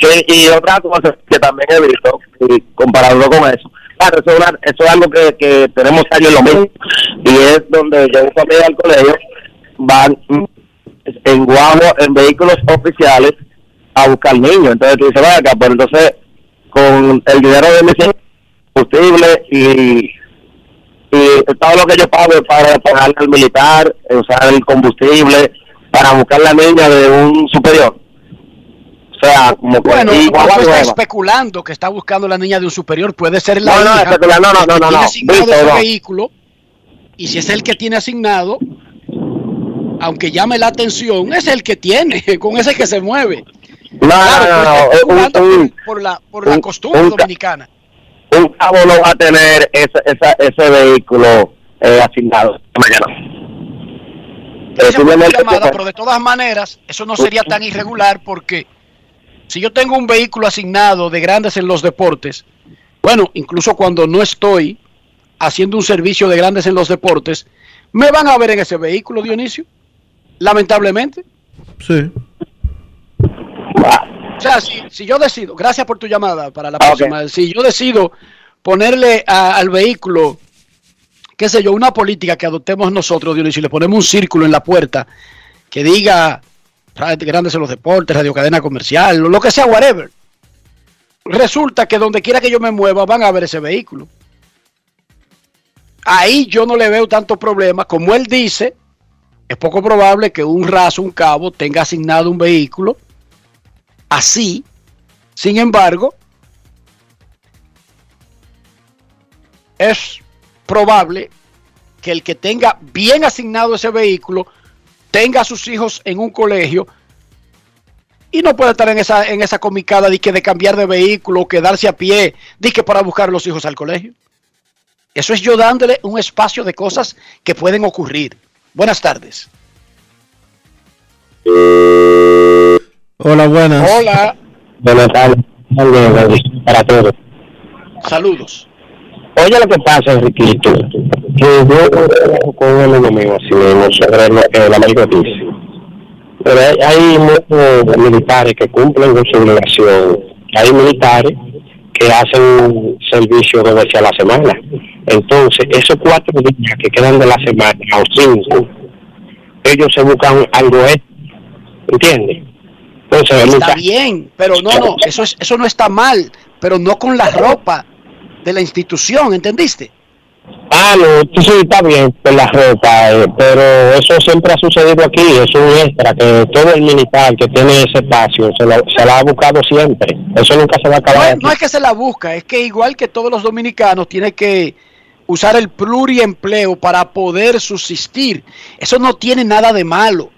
Speaker 18: Sí, y otra cosa que también he visto, y compararlo con eso, claro, eso es, eso es algo que, que tenemos años lo mismo, y es donde llevo familia al colegio, van en guagua, en vehículos oficiales a buscar niños. Entonces tú dices, acá, pues entonces con el dinero de mi combustible y, y todo lo que yo pago es para pagarle al militar, usar el combustible, para buscar la niña de un superior. O sea, como que
Speaker 4: Bueno,
Speaker 18: guagua
Speaker 4: estás
Speaker 18: nueva.
Speaker 4: especulando que está buscando la niña de un superior. Puede ser la
Speaker 18: No, no,
Speaker 4: hija
Speaker 18: no, no,
Speaker 4: que
Speaker 18: no, no,
Speaker 4: tiene
Speaker 18: no.
Speaker 4: asignado
Speaker 18: no.
Speaker 4: vehículo. Y si es el que tiene asignado, aunque llame la atención, es el que tiene, con ese que se mueve.
Speaker 18: No, no, no, no, un- un-
Speaker 4: por, por la, por la
Speaker 18: un-
Speaker 4: costumbre
Speaker 18: un ca-
Speaker 4: dominicana.
Speaker 18: un cabo no va a tener ese, esa, ese vehículo eh, asignado mañana. Posiblemente-
Speaker 4: llamada, pero de todas maneras, eso no sería tan irregular porque si yo tengo un vehículo asignado de grandes en los deportes, bueno, incluso cuando no estoy haciendo un servicio de grandes en los deportes, me van a ver en ese vehículo, Dionisio. Lamentablemente.
Speaker 1: Sí.
Speaker 4: O sea, si, si yo decido, gracias por tu llamada para la
Speaker 18: Ah,
Speaker 4: próxima, si yo decido ponerle a- al vehículo, qué sé yo, una política que adoptemos nosotros, Dionisio, y le ponemos un círculo en la puerta que diga grandes en los deportes, radio cadena comercial, lo, que sea, whatever. Resulta que donde quiera que yo me mueva van a ver ese vehículo. Ahí yo no le veo tanto problema. Como él dice, es poco probable que un raso, un cabo, tenga asignado un vehículo así. Sin embargo, es probable que el que tenga bien asignado ese vehículo tenga a sus hijos en un colegio y no puede estar en esa, en esa comicada de que de cambiar de vehículo o quedarse a pie, de que para buscar a los hijos al colegio. Eso es yo dándole un espacio de cosas que pueden ocurrir. Buenas tardes.
Speaker 1: Hola, buenas.
Speaker 4: Hola,
Speaker 18: Buenas tardes. Para todos.
Speaker 4: saludos.
Speaker 18: Oye, lo que pasa, Enriquito, que yo trabajo con un amigo mío, así mismo, sobre la, la maricotiza. Pero hay, hay muchos militares que cumplen con su obligación. Hay militares que hacen servicio dos veces a la semana. Entonces, esos cuatro días que quedan de la semana, o cinco, ellos se buscan algo extra. ¿Entiendes? Entonces,
Speaker 4: Está bien, pero no, no, eso, es, eso no está mal, pero no con la ropa de la institución, ¿entendiste?
Speaker 18: Ah, no, sí, está bien por la ropa, eh, pero eso siempre ha sucedido aquí, es un extra, que todo el militar que tiene ese espacio se, lo- se la ha buscado siempre, eso nunca se va a
Speaker 4: No
Speaker 18: acabar.
Speaker 4: no es que se la busca, es que igual que todos los dominicanos tiene que usar el pluriempleo para poder subsistir. Eso no tiene nada de malo.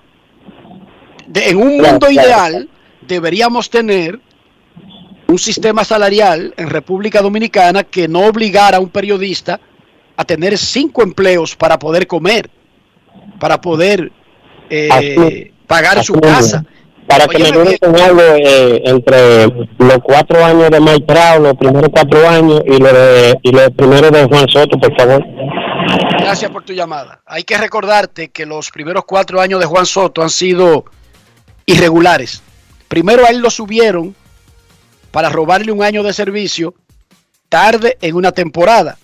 Speaker 4: De- en un mundo ideal deberíamos tener un sistema salarial en República Dominicana que no obligara a un periodista a tener cinco empleos para poder comer, para poder eh,
Speaker 18: Así-
Speaker 4: pagar su casa.
Speaker 18: Para que me dure algo eh, entre los cuatro años de Maitrao, los primeros cuatro años y los, de, y los primeros de Juan Soto, por favor.
Speaker 4: Gracias por tu llamada. Hay que recordarte que los primeros cuatro años de Juan Soto han sido irregulares. Primero a él lo subieron para robarle un año de servicio tarde en una temporada.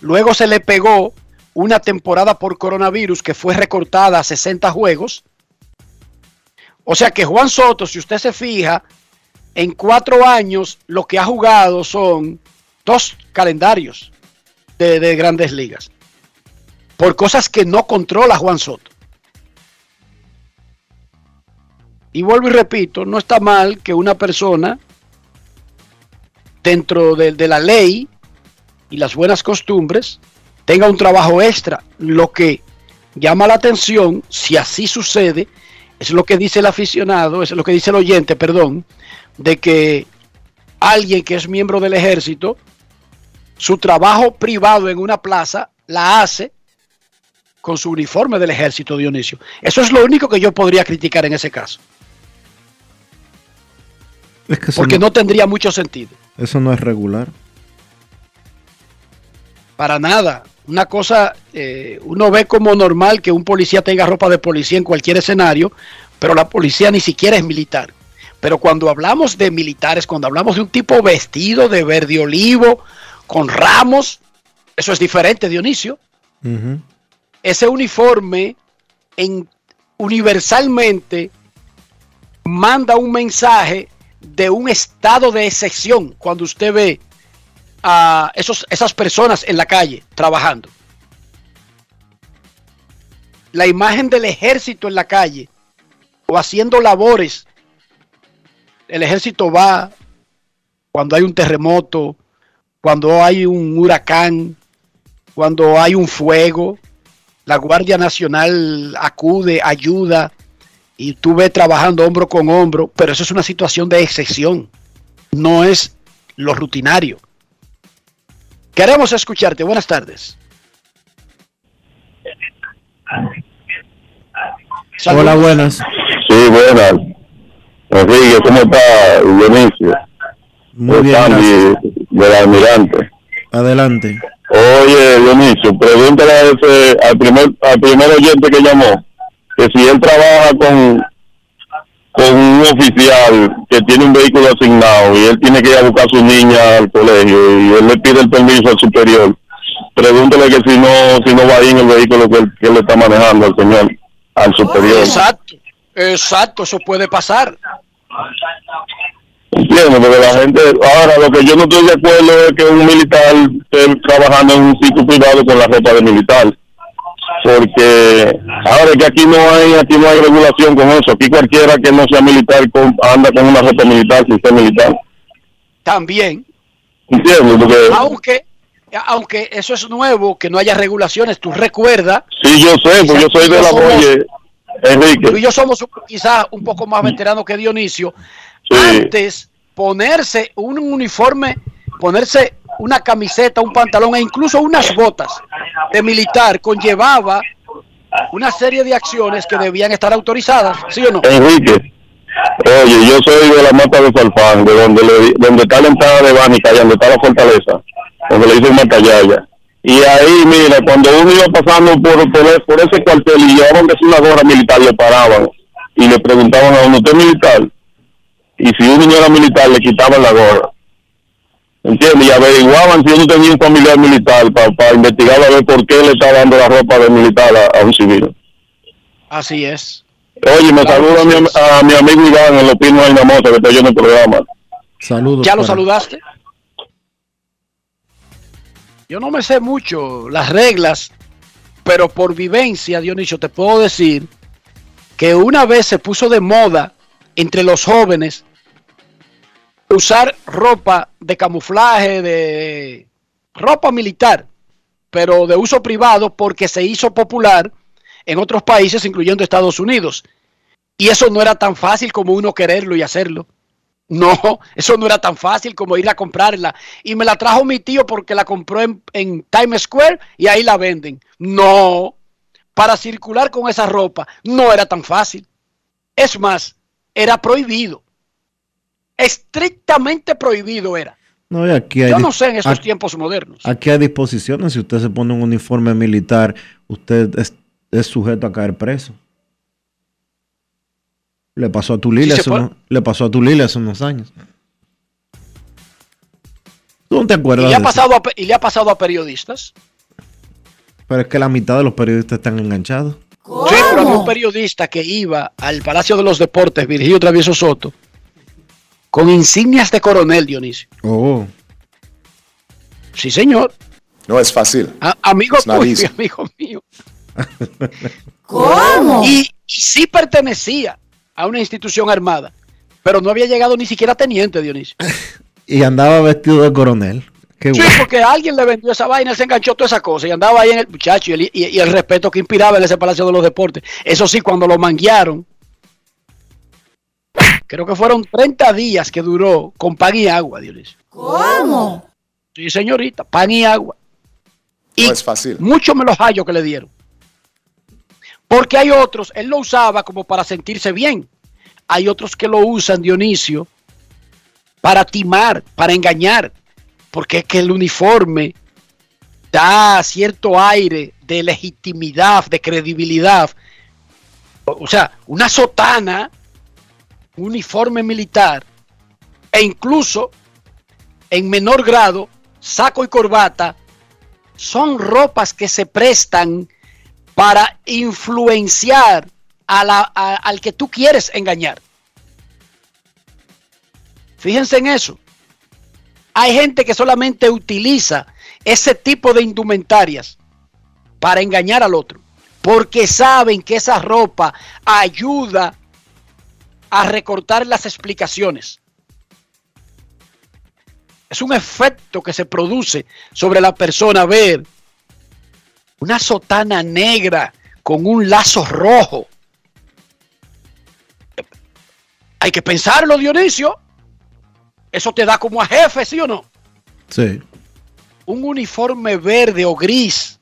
Speaker 4: Luego se le pegó una temporada por coronavirus que fue recortada a 60 juegos. O sea que Juan Soto, si usted se fija, en cuatro años lo que ha jugado son dos calendarios de, de grandes ligas. Por cosas que no controla Juan Soto. Y vuelvo y repito, no está mal que una persona dentro de, de la ley y las buenas costumbres tenga un trabajo extra. Lo que llama la atención, si así sucede, es lo que dice el aficionado, es lo que dice el oyente, perdón, de que alguien que es miembro del ejército, su trabajo privado en una plaza la hace con su uniforme del ejército, Dionisio. Eso es lo único que yo podría criticar en ese caso,
Speaker 1: Es que eso
Speaker 4: porque
Speaker 1: no,
Speaker 4: no tendría mucho sentido.
Speaker 1: eso no es regular.
Speaker 4: Para nada. Una cosa, eh, uno ve como normal que un policía tenga ropa de policía en cualquier escenario, pero la policía ni siquiera es militar. Pero cuando hablamos de militares, cuando hablamos de un tipo vestido de verde olivo, con ramos, eso es diferente, Dionisio. Ese uniforme en, universalmente manda un mensaje de un estado de excepción cuando usted ve a esos, esas personas en la calle trabajando. La imagen del ejército en la calle o haciendo labores. El ejército va cuando hay un terremoto, cuando hay un huracán, cuando hay un fuego. La Guardia Nacional acude, ayuda y tú ves trabajando hombro con hombro, pero eso es una situación de excepción, no es lo rutinario. Queremos escucharte. Buenas tardes.
Speaker 1: Hola, buenas.
Speaker 19: Sí, buenas. Enrique, ¿cómo está Dionisio?
Speaker 1: Muy bien,
Speaker 19: Sandy,
Speaker 1: gracias.
Speaker 19: del almirante.
Speaker 1: Adelante.
Speaker 19: Oye, Dionisio, pregúntale a ese, al primer, al primer oyente que llamó, que si él trabaja con, con un oficial que tiene un vehículo asignado y él tiene que ir a buscar a su niña al colegio y él le pide el permiso al superior, pregúntale que si no, si no va ahí en el vehículo que él, que él está manejando al señor, al superior.
Speaker 4: Exacto, exacto, eso puede pasar.
Speaker 19: Entiendo, porque la gente, ahora lo que yo no estoy de acuerdo es que un militar esté trabajando en un sitio privado con la ropa de militar. Porque ahora es que aquí no hay, aquí no hay regulación con eso. Aquí cualquiera que no sea militar con- anda con una ropa militar, si es militar.
Speaker 4: También,
Speaker 19: Entiendo, porque
Speaker 4: aunque, aunque eso es nuevo, que no haya regulaciones, tú recuerdas,
Speaker 19: sí, yo sé, pues yo soy de la Boye,
Speaker 4: tú y
Speaker 19: Enrique.
Speaker 4: yo somos quizás un poco más veteranos que Dionisio,
Speaker 19: Sí,
Speaker 4: antes ponerse un uniforme, ponerse una camiseta, un pantalón e incluso unas botas de militar conllevaba una serie de acciones que debían estar autorizadas, ¿sí o no?
Speaker 19: Enrique. Oye, yo soy de la mata de Falfán, de donde, le, donde está la entrada de Bánica, donde está la fortaleza, donde le dicen Matallaya. Y ahí, mira, cuando uno iba pasando por, por, ese cuartel y llevaban que una gorra militar, le paraban y le preguntaban a uno, ¿usted es militar? Y si uno no era militar, le quitaban la gorra. ¿Entiendes? Y averiguaban si uno tenía un familiar militar para investigar a ver por qué le estaba dando la ropa de militar a, a un civil.
Speaker 4: Así es.
Speaker 19: Oye, me saluda a mi, am- a mi amigo Iván en Los Pinos de Inamosa, que está oyendo el programa.
Speaker 1: Saludos.
Speaker 4: ¿Ya lo
Speaker 1: para-
Speaker 4: saludaste? Yo no me sé mucho las reglas, pero por vivencia, Dionisio, te puedo decir que una vez se puso de moda entre los jóvenes usar ropa de camuflaje, de ropa militar, pero de uso privado porque se hizo popular en otros países, incluyendo Estados Unidos. Y eso no era tan fácil como uno quererlo y hacerlo. No, eso no era tan fácil como ir a comprarla. Y me la trajo mi tío porque la compró en, en Times Square y ahí la venden. No, para circular con esa ropa no era tan fácil. Es más, era prohibido. Estrictamente prohibido era.
Speaker 1: No, y aquí hay,
Speaker 4: Yo no sé en estos
Speaker 1: aquí-
Speaker 4: tiempos modernos.
Speaker 1: Aquí hay disposiciones. Si usted se pone un uniforme militar, usted es, es sujeto a caer preso. Le pasó a
Speaker 4: Sí se
Speaker 1: hace, unos, le pasó a Tulile hace unos años. ¿Tú no te
Speaker 4: Y
Speaker 1: acuerdas
Speaker 4: le, ha pasado a, y le ha pasado a periodistas.
Speaker 1: Pero es que la mitad de los periodistas están enganchados.
Speaker 4: Sí, pero había un periodista que iba al Palacio de los Deportes, Virgilio Travieso Soto, con insignias de coronel, Dionisio.
Speaker 1: Oh.
Speaker 4: Sí, señor.
Speaker 17: No es fácil.
Speaker 4: A- amigo tuyo, amigo mío.
Speaker 8: ¿Cómo?
Speaker 4: Y, y sí pertenecía a una institución armada, pero no había llegado ni siquiera teniente, Dionisio.
Speaker 1: Y andaba vestido de coronel. Qué
Speaker 4: Sí,
Speaker 1: bueno.
Speaker 4: porque alguien le vendió esa vaina, él se enganchó toda esa cosa y andaba ahí en el muchacho y el, y- y el respeto que inspiraba en ese Palacio de los Deportes. Eso sí, cuando lo manguearon, creo que fueron 30 días que duró con pan y agua, Dionisio.
Speaker 8: ¿Cómo?
Speaker 4: Sí, señorita, pan y agua.
Speaker 17: No es fácil.
Speaker 4: Mucho me los hallo que le dieron. Porque hay otros, él lo usaba como para sentirse bien. Hay otros que lo usan, Dionisio, para timar, para engañar. Porque es que el uniforme da cierto aire de legitimidad, de credibilidad. O sea, una sotana, uniforme militar, e incluso en menor grado, saco y corbata, son ropas que se prestan para influenciar al que tú quieres engañar. Fíjense en eso. Hay gente que solamente utiliza ese tipo de indumentarias para engañar al otro, porque saben que esa ropa ayuda a recortar las explicaciones. Es un efecto que se produce sobre la persona ver una sotana negra con un lazo rojo. Hay que pensarlo, Dionisio. Eso te da como a jefe, ¿sí o no?
Speaker 1: Sí.
Speaker 4: Un uniforme verde o gris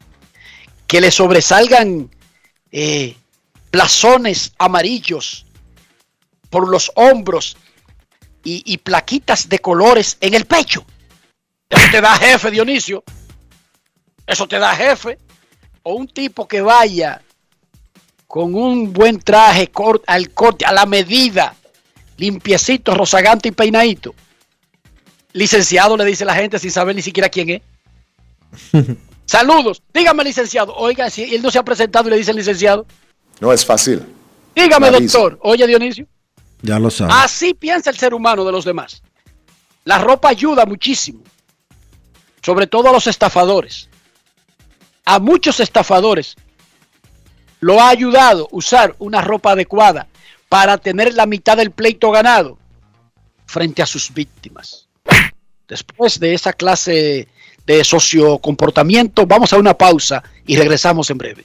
Speaker 4: que le sobresalgan eh, blasones amarillos por los hombros y, y plaquitas de colores en el pecho. Eso te da jefe, Dionisio. Eso te da jefe. O un tipo que vaya con un buen traje al corte, a la medida, limpiecito, rozagante y peinadito. Licenciado, le dice la gente sin saber ni siquiera quién es. Saludos. Dígame, licenciado. Oiga, si él no se ha presentado y le dice licenciado.
Speaker 17: No es fácil.
Speaker 4: Dígame, doctor. Oye, Dionisio. Así piensa el ser humano de los demás. La ropa ayuda muchísimo. Sobre todo a los estafadores. A muchos estafadores lo ha ayudado usar una ropa adecuada para tener la mitad del pleito ganado frente a sus víctimas. Después de esa clase de sociocomportamiento, vamos a una pausa y regresamos en breve.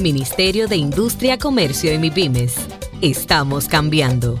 Speaker 20: Ministerio de Industria, Comercio y MIPIMES. Estamos cambiando.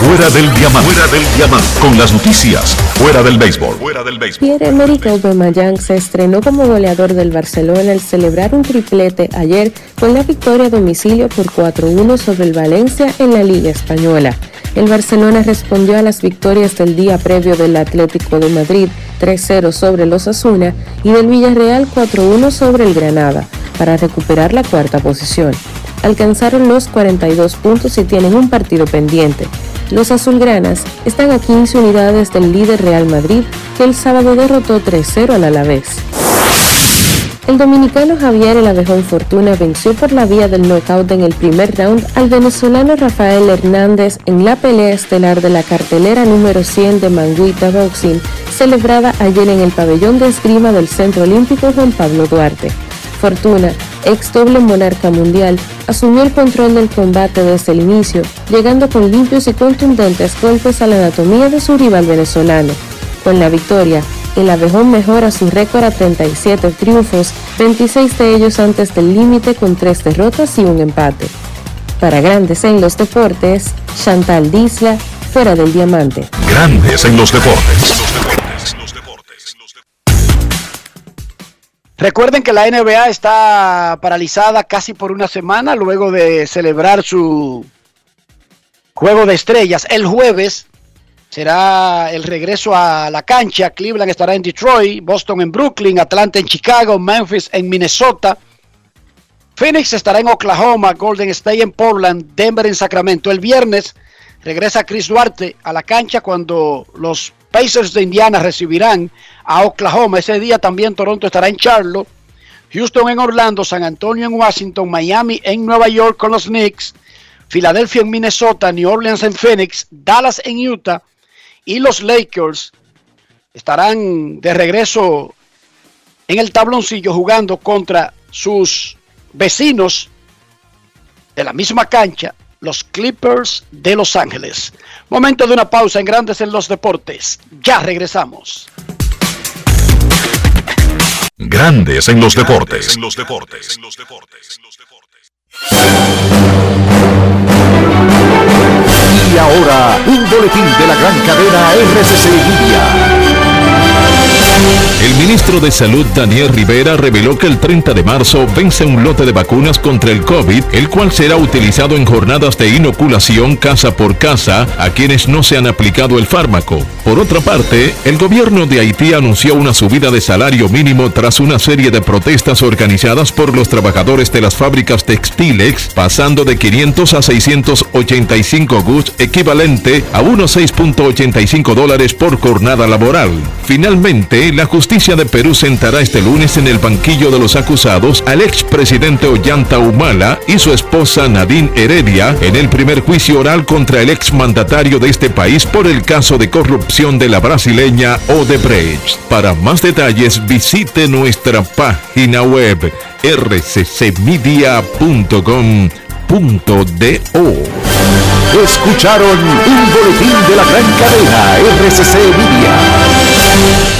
Speaker 3: Fuera del diamante. Fuera del diamante. Con las noticias. Fuera del béisbol. Fuera del béisbol.
Speaker 21: Pierre-Emerick Aubameyang se estrenó como goleador del Barcelona al celebrar un triplete ayer con la victoria a domicilio por 4-1 sobre el Valencia en la Liga Española. El Barcelona respondió a las victorias del día previo del Atlético de Madrid 3-0 sobre los Asuna y del Villarreal 4-1 sobre el Granada para recuperar la cuarta posición. Alcanzaron los 42 puntos y tienen un partido pendiente. Los azulgranas están a 15 unidades del líder Real Madrid, que el sábado derrotó 3-0 al Alavés. El dominicano Javier El Abejón Fortuna venció por la vía del knockout en el primer round al venezolano Rafael Hernández en la pelea estelar de la cartelera número 100 de Manguita Boxing, celebrada ayer en el pabellón de esgrima del Centro Olímpico Juan Pablo Duarte. Fortuna ex doble monarca mundial, asumió el control del combate desde el inicio, llegando con limpios y contundentes golpes a la anatomía de su rival venezolano. Con la victoria, el abejón mejora su récord a 37 triunfos, 26 de ellos antes del límite con 3 derrotas y un empate. Para Grandes en los Deportes, Chantal Disla, fuera del diamante.
Speaker 3: Grandes en los deportes.
Speaker 4: Recuerden que la NBA está paralizada casi por una semana luego de celebrar su juego de estrellas. El jueves será el regreso a la cancha. Cleveland estará en Detroit, Boston en Brooklyn, Atlanta en Chicago, Memphis en Minnesota. Phoenix estará en Oklahoma, Golden State en Portland, Denver en Sacramento. El viernes regresa Chris Duarte a la cancha cuando los Pacers de Indiana recibirán a Oklahoma. Ese día también Toronto estará en Charlotte, Houston en Orlando, San Antonio en Washington, Miami en Nueva York con los Knicks, Filadelfia en Minnesota, New Orleans en Phoenix, Dallas en Utah y los Lakers estarán de regreso en el tabloncillo jugando contra sus vecinos de la misma cancha, los Clippers de Los Ángeles. Momento de una pausa en Grandes en los Deportes. Ya regresamos.
Speaker 3: Grandes en los deportes.
Speaker 22: En los deportes. Y ahora, un boletín de la gran cadena RCC Libia.
Speaker 3: El ministro de Salud Daniel Rivera reveló que el 30 de marzo vence un lote de vacunas contra el COVID, el cual será utilizado en jornadas de inoculación casa por casa a quienes no se han aplicado el fármaco. Por otra parte, el gobierno de Haití anunció una subida de salario mínimo tras una serie de protestas organizadas por los trabajadores de las fábricas textiles, pasando de 500 a 685 GUS, equivalente a unos 6.85 dólares por jornada laboral. Finalmente, la justicia de Perú sentará este lunes en el banquillo de los acusados al expresidente Ollanta Humala y su esposa Nadine Heredia en el primer juicio oral contra el exmandatario de este país por el caso de corrupción de la brasileña Odebrecht. Para más detalles visite nuestra página web rccmedia.com.do.
Speaker 22: Escucharon un boletín de la gran cadena RCC Media.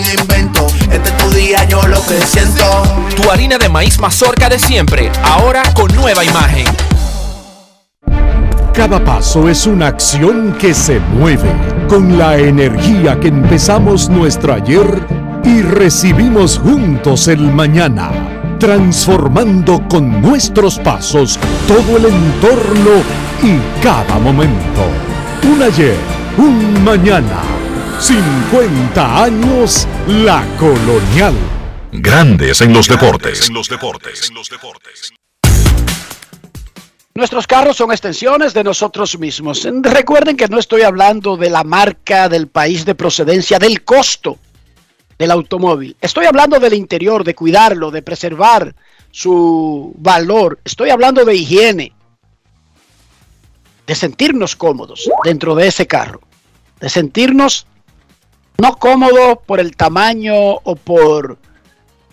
Speaker 23: invento. Este es tu día, yo lo que siento.
Speaker 24: Tu harina de maíz mazorca de siempre, ahora con nueva imagen.
Speaker 22: Cada paso es una acción que se mueve con la energía que empezamos nuestro ayer y recibimos juntos el mañana, transformando con nuestros pasos todo el entorno y cada momento. Un ayer, un mañana, 50 años la colonial.
Speaker 3: Grandes en los deportes.
Speaker 4: Nuestros carros son extensiones de nosotros mismos. Recuerden que no estoy hablando de la marca, del país de procedencia, del costo del automóvil. Estoy hablando del interior, de cuidarlo, de preservar su valor. Estoy hablando de higiene, de sentirnos cómodos dentro de ese carro, de sentirnos no cómodos por el tamaño o por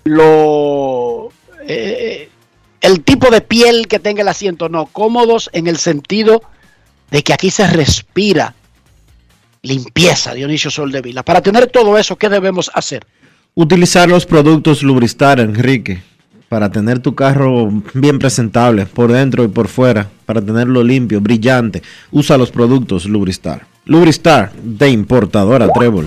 Speaker 4: lo eh, el tipo de piel que tenga el asiento, no, cómodos en el sentido de que aquí se respira limpieza, Dionisio Soldevila. Para tener todo eso, ¿qué debemos hacer?
Speaker 1: Utilizar los productos Lubristar, Enrique, para tener tu carro bien presentable por dentro y por fuera, para tenerlo limpio, brillante. Usa los productos Lubristar. Lubristar de importadora Trébol.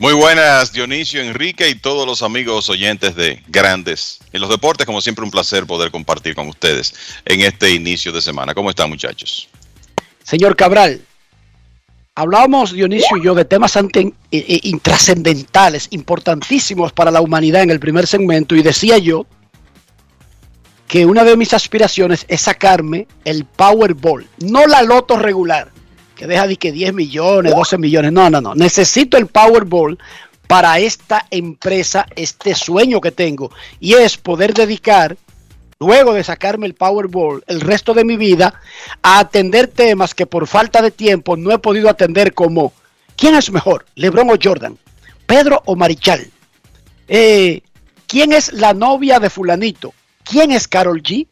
Speaker 25: Muy buenas, Dionisio, Enrique y todos los amigos oyentes de Grandes. En los deportes, como siempre, un placer poder compartir con ustedes en este inicio de semana. ¿Cómo están, muchachos?
Speaker 4: Señor Cabral, hablábamos, Dionisio y yo, de temas ante- eh, eh, intrascendentales, importantísimos para la humanidad en el primer segmento, y decía yo que una de mis aspiraciones es sacarme el Powerball, no la loto regular, que deja de que 10 millones, 12 millones, no, no, no, necesito el Powerball para esta empresa, este sueño que tengo, y es poder dedicar, luego de sacarme el Powerball, el resto de mi vida a atender temas que por falta de tiempo no he podido atender como ¿quién es mejor? ¿Lebron o Jordan? ¿Pedro o Marichal? Eh, ¿Quién es la novia de fulanito? ¿Quién es Carol G?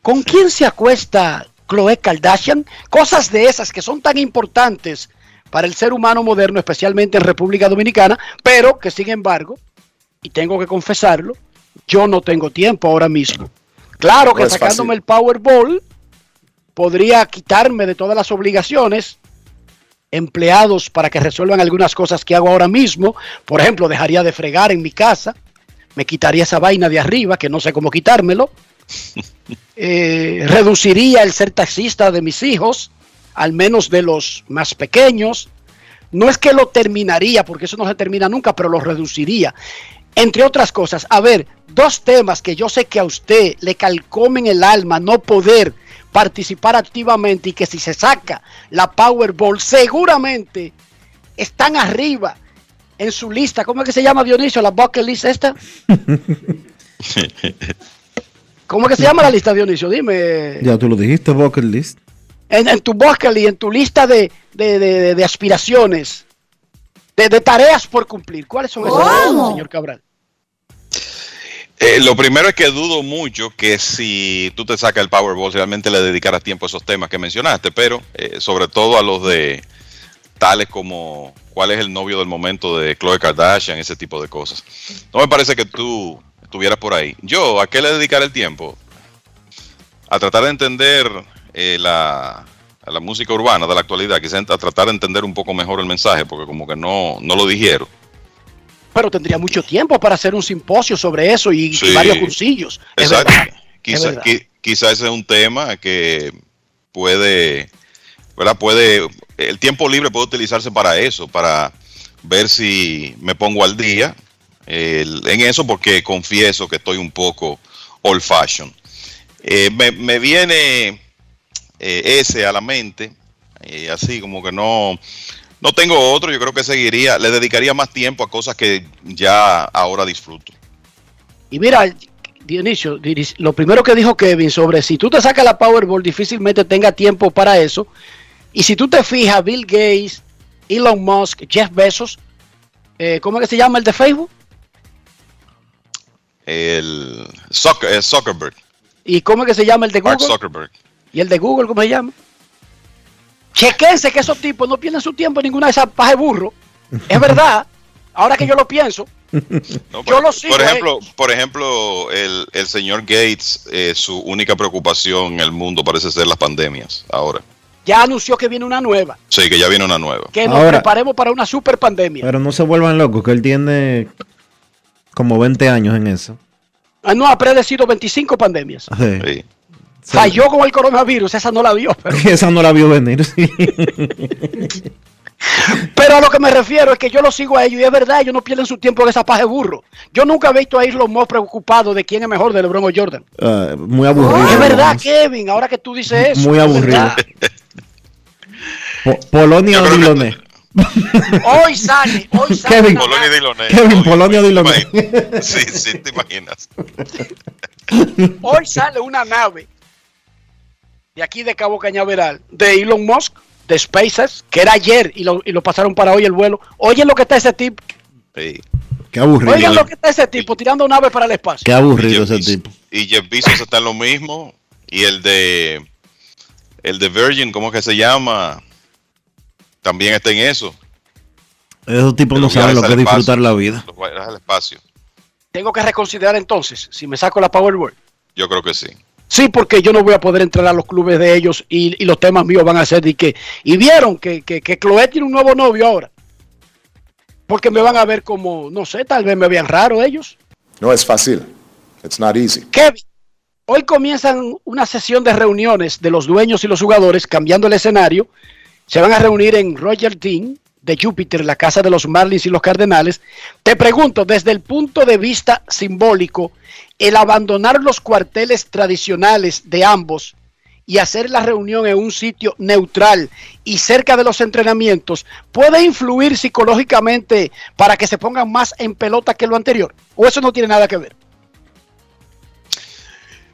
Speaker 4: ¿Con quién se acuesta Chloe Kardashian? Cosas de esas que son tan importantes para el ser humano moderno, especialmente en República Dominicana, pero que sin embargo, y tengo que confesarlo, yo no tengo tiempo ahora mismo. Claro que
Speaker 17: No
Speaker 4: sacándome
Speaker 17: fácil.
Speaker 4: el Powerball podría quitarme de todas las obligaciones empleados para que resuelvan algunas cosas que hago ahora mismo. Por ejemplo, dejaría de fregar en mi casa, me quitaría esa vaina de arriba que no sé cómo quitármelo, Eh, reduciría el ser taxista de mis hijos, al menos de los más pequeños. No es que lo terminaría, porque eso no se termina nunca, pero lo reduciría. Entre otras cosas, a ver, dos temas que yo sé que a usted le calcomen el alma no poder participar activamente y que si se saca la Powerball seguramente están arriba en su lista. ¿Cómo es que se llama Dionisio? La bucket list esta. ¿Cómo es que se llama la lista Dionisio? Dime.
Speaker 1: Ya tú lo dijiste, Bucket List.
Speaker 4: En, en tu bucket list, en tu lista de, de- de- de- de aspiraciones, de, de tareas por cumplir. ¿Cuáles son esas,
Speaker 5: ¿Cómo?
Speaker 4: señor Cabral?
Speaker 25: Eh, lo primero es que dudo mucho que si tú te sacas el Powerball realmente le dedicaras tiempo a esos temas que mencionaste, pero eh, sobre todo a los de tales como cuál es el novio del momento de Chloe Kardashian, ese tipo de cosas. No me parece que tú estuvieras por ahí. Yo, ¿a qué le dedicaré el tiempo? A tratar de entender eh, la, a la música urbana de la actualidad, quizás a tratar de entender un poco mejor el mensaje, porque como que no, no lo dijeron.
Speaker 4: Pero tendría mucho tiempo para hacer un simposio sobre eso y, varios cursillos.
Speaker 25: Exacto.
Speaker 4: verdad.
Speaker 25: Quizá,
Speaker 4: verdad.
Speaker 25: qui- quizá ese es un tema que puede, ¿verdad? Puede, el tiempo libre puede utilizarse para eso, para ver si me pongo al día en eso, porque confieso que estoy un poco old fashion. Eh, me, me viene eh, ese a la mente, eh, así como que no, no tengo otro, yo creo que seguiría, le dedicaría más tiempo a cosas que ya ahora disfruto.
Speaker 4: Y mira, Dionisio, lo primero que dijo Kevin sobre si tú te sacas la Powerball, difícilmente tenga tiempo para eso. Y si tú te fijas, Bill Gates, Elon Musk, Jeff Bezos, eh, ¿cómo es que se llama el de Facebook?
Speaker 25: El Zuck- eh, Zuckerberg,
Speaker 4: ¿Y cómo es que se llama el de
Speaker 25: Mark
Speaker 4: Google?
Speaker 25: Zuckerberg.
Speaker 4: ¿Y el de Google cómo se llama? Chequense que esos tipos no pierden su tiempo en ninguna de esas pajas de burro. Es verdad. Ahora que yo lo pienso,
Speaker 25: No,
Speaker 4: Yo
Speaker 25: por,
Speaker 4: lo sigo,
Speaker 25: por
Speaker 4: eh.
Speaker 25: ejemplo, por ejemplo, el, el señor Gates, eh, su única preocupación en el mundo parece ser las pandemias ahora.
Speaker 4: ya anunció que viene una nueva.
Speaker 25: Sí, que ya viene una nueva.
Speaker 4: Que nos
Speaker 1: Ahora-
Speaker 4: preparemos para una super pandemia.
Speaker 1: Pero no se vuelvan locos, que él tiene como 20 años en eso.
Speaker 4: Ah, no, ha predecido 25 pandemias.
Speaker 1: Sí.
Speaker 4: Falló con el coronavirus, esa no la vio. Pero,
Speaker 1: Esa no la vio venir. sí.
Speaker 4: pero a lo que me refiero es que yo lo sigo a ellos y es verdad, ellos no pierden su tiempo en esa paja de burro. Yo nunca he visto a Elon Musk preocupado de quién es mejor, de LeBron o Jordan.
Speaker 1: Ah, muy aburrido.
Speaker 4: es verdad, Kevin, ahora que tú dices eso.
Speaker 1: Muy aburrido. Polonia o Diloné.
Speaker 4: Hoy sale, hoy sale.
Speaker 1: Kevin,
Speaker 25: Polonia Diloné.
Speaker 1: Kevin, Polonia Diloné.
Speaker 25: Sí, sí, te imaginas.
Speaker 4: Hoy sale una nave de aquí de Cabo Cañaveral, de Elon Musk, de SpaceX, que era ayer y lo, y lo pasaron para hoy el vuelo. Oye lo que está ese tipo.
Speaker 25: Sí.
Speaker 1: Qué aburrido.
Speaker 4: Oigan lo que está ese tipo tirando naves para el espacio.
Speaker 1: Qué aburrido ese
Speaker 25: Bezos-
Speaker 1: tipo.
Speaker 25: Y Jeff Bezos está en lo mismo. Y el de el de Virgin, ¿cómo es que se llama? También está en eso.
Speaker 1: Esos tipos no saben lo que es
Speaker 25: espacio.
Speaker 1: disfrutar la vida.
Speaker 25: Los viajes al espacio.
Speaker 4: Tengo que reconsiderar entonces si me saco la Powerball.
Speaker 25: Yo creo que sí.
Speaker 4: Sí, porque yo no voy a poder entrar a los clubes de ellos y, y los temas míos van a ser de que. Y vieron que, que, que Chloe tiene un nuevo novio ahora. Porque me van a ver como, no sé, tal vez me vean raro ellos.
Speaker 17: No es fácil. It's not easy.
Speaker 4: Kevin, hoy comienzan una sesión de reuniones de los dueños y los jugadores, cambiando el escenario. Se van a reunir en Roger Dean de Júpiter, la casa de los Marlins y los Cardenales. Te pregunto, desde el punto de vista simbólico, el abandonar los cuarteles tradicionales de ambos y hacer la reunión en un sitio neutral y cerca de los entrenamientos puede influir psicológicamente para que se pongan más en pelota que lo anterior. ¿O eso no tiene nada que ver?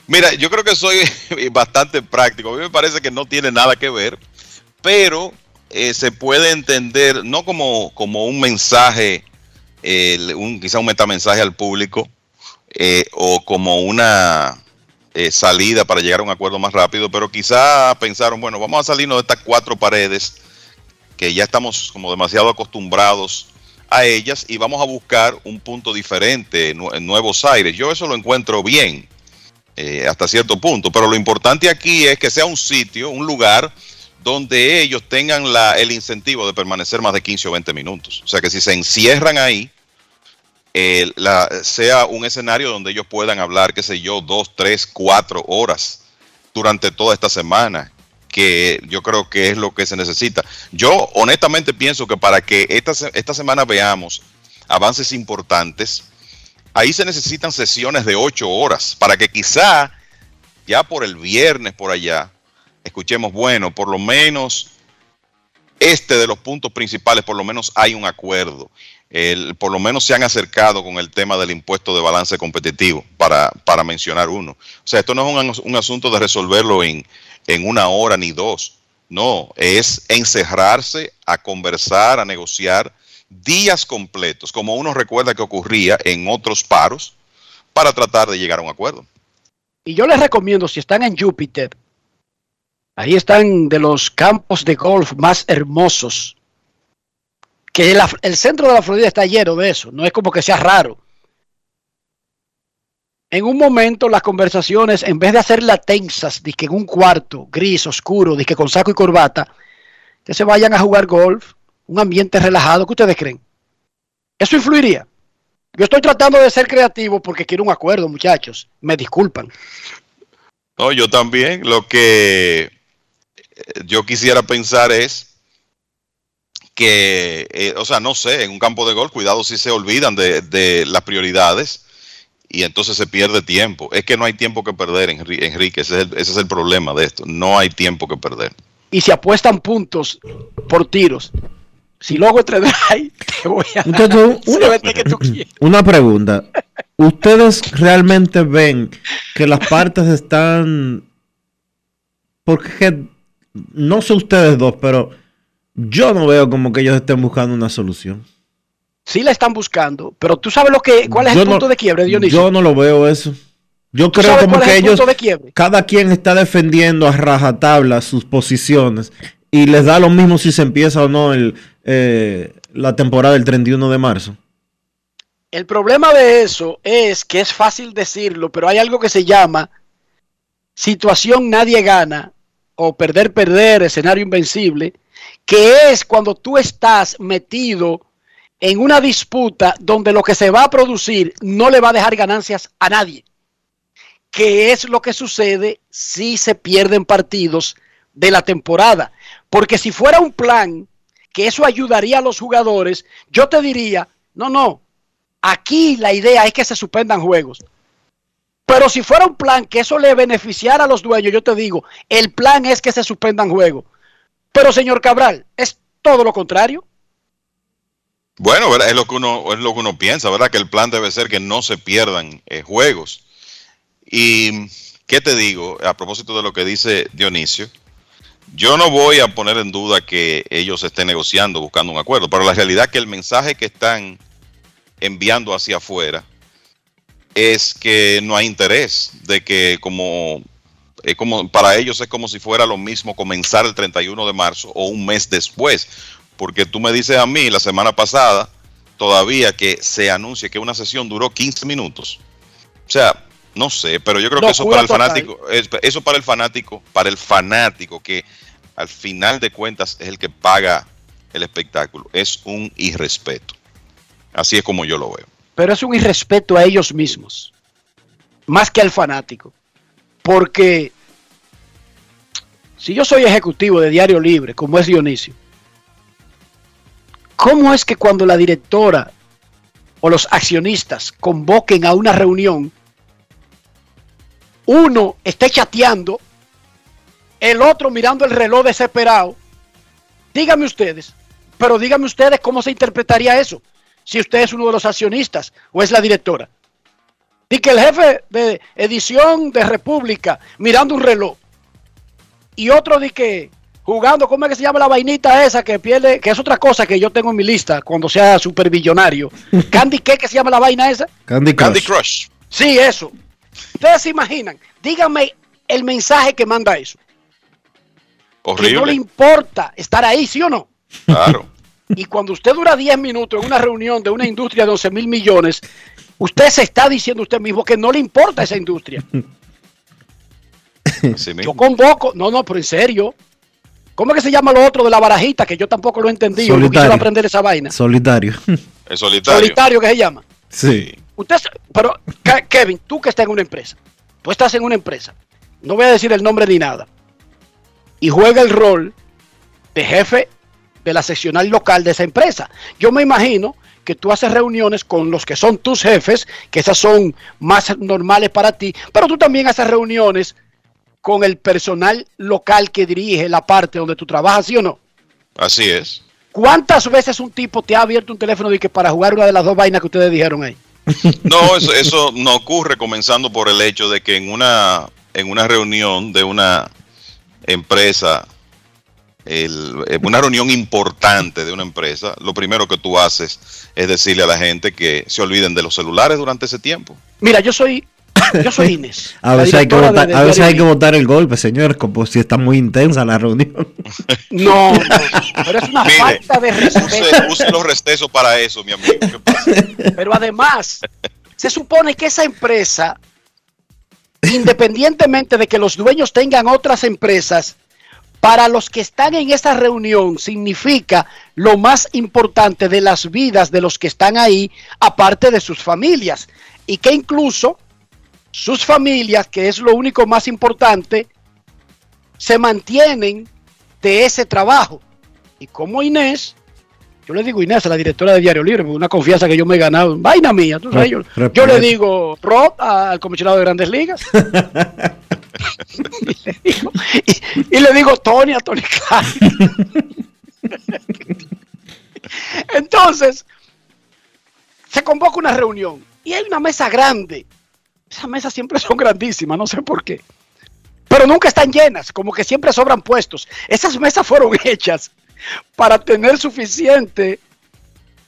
Speaker 25: Mira, yo creo que soy bastante práctico. A mí me parece que no tiene nada que ver, pero eh, se puede entender no como, como un mensaje, eh, un, quizá un metamensaje al público, eh, o como una eh, salida para llegar a un acuerdo más rápido, pero quizá pensaron, bueno, vamos a salirnos de estas cuatro paredes que ya estamos como demasiado acostumbrados a ellas y vamos a buscar un punto diferente en Nuevos Aires. Yo eso lo encuentro bien hasta cierto punto, pero lo importante aquí es que sea un sitio, un lugar donde ellos tengan el incentivo de permanecer más de 15 o 20 minutos. O sea que si se encierran ahí, eh, sea un escenario donde ellos puedan hablar, qué sé yo, dos, tres, cuatro horas durante toda esta semana, que yo creo que es lo que se necesita. Yo honestamente pienso que para que esta, esta semana veamos avances importantes, ahí se necesitan sesiones de ocho horas para que quizá ya por el viernes por allá escuchemos, bueno, por lo menos este de los puntos principales, por lo menos hay un acuerdo. El- por lo menos se han acercado con el tema del impuesto de balance competitivo, para, para mencionar uno. O sea, esto no es un, un asunto de resolverlo en, en una hora ni dos. No, es encerrarse a conversar, a negociar días completos, como uno recuerda que ocurría en otros paros, para tratar de llegar a un acuerdo.
Speaker 4: Y yo les recomiendo, si están en Júpiter, ahí están de los campos de golf más hermosos. Que el centro de la Florida está lleno de eso, no es como que sea raro. En un momento las conversaciones, en vez de hacerlas tensas, que en un cuarto gris, oscuro, que con saco y corbata, que se vayan a jugar golf, un ambiente relajado, ¿qué ustedes creen? Eso influiría. Yo estoy tratando de ser creativo porque quiero un acuerdo, muchachos. Me disculpan.
Speaker 25: No, yo también. Lo que yo quisiera pensar es que, eh, o sea, no sé, en un campo de gol, cuidado si se olvidan de, de las prioridades y entonces se pierde tiempo. Es que no hay tiempo que perder, Enri- Enrique. Ese es el, ese es el problema de esto. No hay tiempo que perder.
Speaker 4: y se apuestan puntos por tiros. Si luego entre drive, te voy a dar
Speaker 1: una,
Speaker 4: CBT que tú quieres.
Speaker 1: una pregunta. ¿Ustedes realmente ven que las partes están... Porque no sé ustedes dos, pero yo no veo como que ellos estén buscando una solución.
Speaker 4: Sí la están buscando, pero tú sabes lo que, cuál es
Speaker 1: Yo
Speaker 4: el
Speaker 1: no-
Speaker 4: punto de quiebre, Dionisio.
Speaker 1: Yo no lo veo eso. Yo
Speaker 4: ¿Tú
Speaker 1: creo como que
Speaker 4: el
Speaker 1: ellos,
Speaker 4: punto de quiebre?
Speaker 1: cada quien está defendiendo a rajatabla sus posiciones y les da lo mismo si se empieza o no el, eh, la temporada del 31 de marzo.
Speaker 4: El problema de eso es que es fácil decirlo, pero hay algo que se llama situación nadie gana o perder, perder, escenario invencible, que es cuando tú estás metido en una disputa donde lo que se va a producir no le va a dejar ganancias a nadie. qué es lo que sucede si se pierden partidos de la temporada. Porque si fuera un plan que eso ayudaría a los jugadores, yo te diría, no, no, aquí la idea es que se suspendan juegos. Pero si fuera un plan que eso le beneficiara a los dueños, yo te digo, el plan es que se suspendan juegos. Pero señor Cabral, es todo lo contrario.
Speaker 25: Bueno, es lo que uno es lo que uno piensa, ¿verdad? Que el plan debe ser que no se pierdan eh, juegos. Y qué te digo, a propósito de lo que dice Dionisio, yo no voy a poner en duda que ellos estén negociando, buscando un acuerdo, pero la realidad es que el mensaje que están enviando hacia afuera es que no hay interés de que como es como para ellos es como si fuera lo mismo comenzar el 31 de marzo o un mes después, porque tú me dices a mí la semana pasada todavía que se anuncia que una sesión duró 15 minutos. O sea, no sé, pero yo creo que eso para el fanático, eso para el fanático, para el fanático que al final de cuentas es el que paga el espectáculo, es un irrespeto. Así es como yo lo veo.
Speaker 4: Pero es un irrespeto a ellos mismos, más que al fanático. Porque si yo soy ejecutivo de Diario Libre, como es Dionisio, ¿cómo es que cuando la directora o los accionistas convoquen a una reunión, uno esté chateando, el otro mirando el reloj desesperado? Díganme ustedes, pero díganme ustedes cómo se interpretaría eso, si usted es uno de los accionistas o es la directora. Y que el jefe de edición de República mirando un reloj y otro de que jugando, ¿cómo es que se llama la vainita esa que pierde? Que es otra cosa que yo tengo en mi lista cuando sea superbillonario. Candy, ¿qué que se llama la vaina esa?
Speaker 1: Candy Crush.
Speaker 25: Candy Crush.
Speaker 4: Sí, eso. Ustedes se imaginan, díganme el mensaje que manda eso.
Speaker 25: Horrible.
Speaker 4: Que no le importa estar ahí, ¿sí o no?
Speaker 25: Claro.
Speaker 4: Y cuando usted dura 10 minutos en una reunión de una industria de 11 mil millones, usted se está diciendo usted mismo que no le importa esa industria. Yo convoco, no, no, pero en serio. ¿Cómo es que se llama lo otro de la barajita? Que yo tampoco lo he entendido. No
Speaker 1: Solitario.
Speaker 4: quisiera aprender esa vaina.
Speaker 1: Solitario.
Speaker 25: Es solitario.
Speaker 4: Solitario que se llama.
Speaker 1: Sí.
Speaker 4: Usted, pero Ke- Kevin, tú que estás en una empresa, tú estás en una empresa, no voy a decir el nombre ni nada, y juega el rol de jefe de la seccional local de esa empresa. Yo me imagino que tú haces reuniones con los que son tus jefes, que esas son más normales para ti, pero tú también haces reuniones con el personal local que dirige la parte donde tú trabajas, ¿sí o no?
Speaker 25: Así es.
Speaker 4: ¿Cuántas veces un tipo te ha abierto un teléfono de que para jugar una de las dos vainas que ustedes dijeron ahí?
Speaker 25: No, eso, eso no ocurre comenzando por el hecho de que en una, en una reunión de una empresa, el- en una reunión importante de una empresa, lo primero que tú haces es decirle a la gente que se olviden de los celulares durante ese tiempo.
Speaker 4: Mira, yo soy, yo soy Inés.
Speaker 1: A veces, hay que, votar, a veces hay que votar el golpe, señores, como si está muy intensa la reunión.
Speaker 4: No, no, pero es una
Speaker 25: Mire,
Speaker 4: falta de
Speaker 25: Use,
Speaker 4: respeto.
Speaker 25: use los recesos para eso, mi amigo. ¿Qué pasa?
Speaker 4: Pero además, se supone que esa empresa, independientemente de que los dueños tengan otras empresas, para los que están en esa reunión significa lo más importante de las vidas de los que están ahí, aparte de sus familias. Y que incluso sus familias, que es lo único más importante, se mantienen de ese trabajo. Y como Inés, yo le digo Inés, a la directora de Diario Libre, una confianza que yo me he ganado, vaina mía, tú sabes, yo, le digo Rob al comisionado de Grandes Ligas. y, y le digo Tony a Tony Khan. Entonces, se convoca una reunión y hay una mesa grande. Esas mesas siempre son grandísimas, no sé por qué. Pero nunca están llenas, como que siempre sobran puestos. Esas mesas fueron hechas para tener suficiente,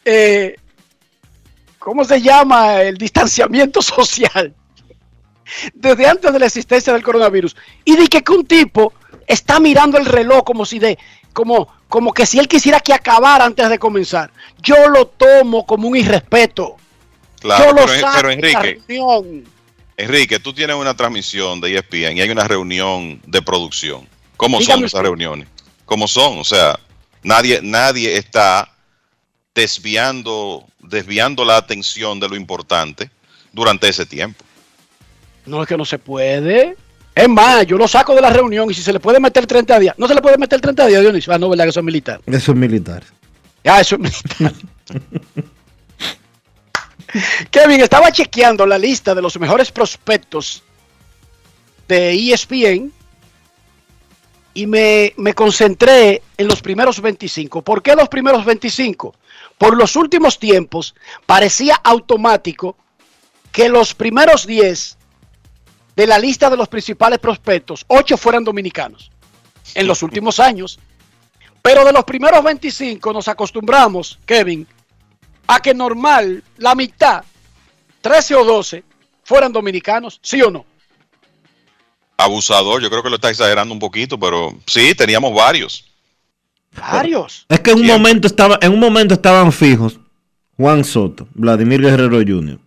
Speaker 4: eh, ¿cómo se llama? El distanciamiento social. Desde antes de la existencia del coronavirus. Y de que, que un tipo está mirando el reloj como si de, como, como que si él quisiera que acabara antes de comenzar. Yo lo tomo como un irrespeto.
Speaker 25: Claro,
Speaker 4: Yo lo
Speaker 25: pero,
Speaker 4: saco
Speaker 25: pero Enrique,
Speaker 4: reunión.
Speaker 25: Enrique, tú tienes una transmisión de ESPN y hay una reunión de producción. ¿Cómo
Speaker 4: Dígame
Speaker 25: son esas
Speaker 4: usted.
Speaker 25: reuniones? ¿Cómo son? O sea, nadie, nadie está desviando, desviando la atención de lo importante durante ese tiempo.
Speaker 4: No es que no se puede. Es más, yo lo saco de la reunión y si se le puede meter 30 días. No se le puede meter 30 días, Dionisio. Ah, no, ¿verdad? Que eso es militar.
Speaker 1: Eso es militar.
Speaker 4: Ah, eso es militar. Kevin, estaba chequeando la lista de los mejores prospectos de ESPN y me, me concentré en los primeros 25. ¿Por qué los primeros 25? Por los últimos tiempos parecía automático que los primeros 10 de la lista de los principales prospectos, 8 fueran dominicanos en los últimos años. Pero de los primeros 25 nos acostumbramos, Kevin, a que normal la mitad, 13 o 12, fueran dominicanos, ¿sí o no?
Speaker 25: Abusador, yo creo que lo está exagerando un poquito, pero sí, teníamos varios.
Speaker 4: Varios.
Speaker 1: Es que en un momento estaba, en un momento estaban fijos Juan Soto, Vladimir Guerrero Jr.,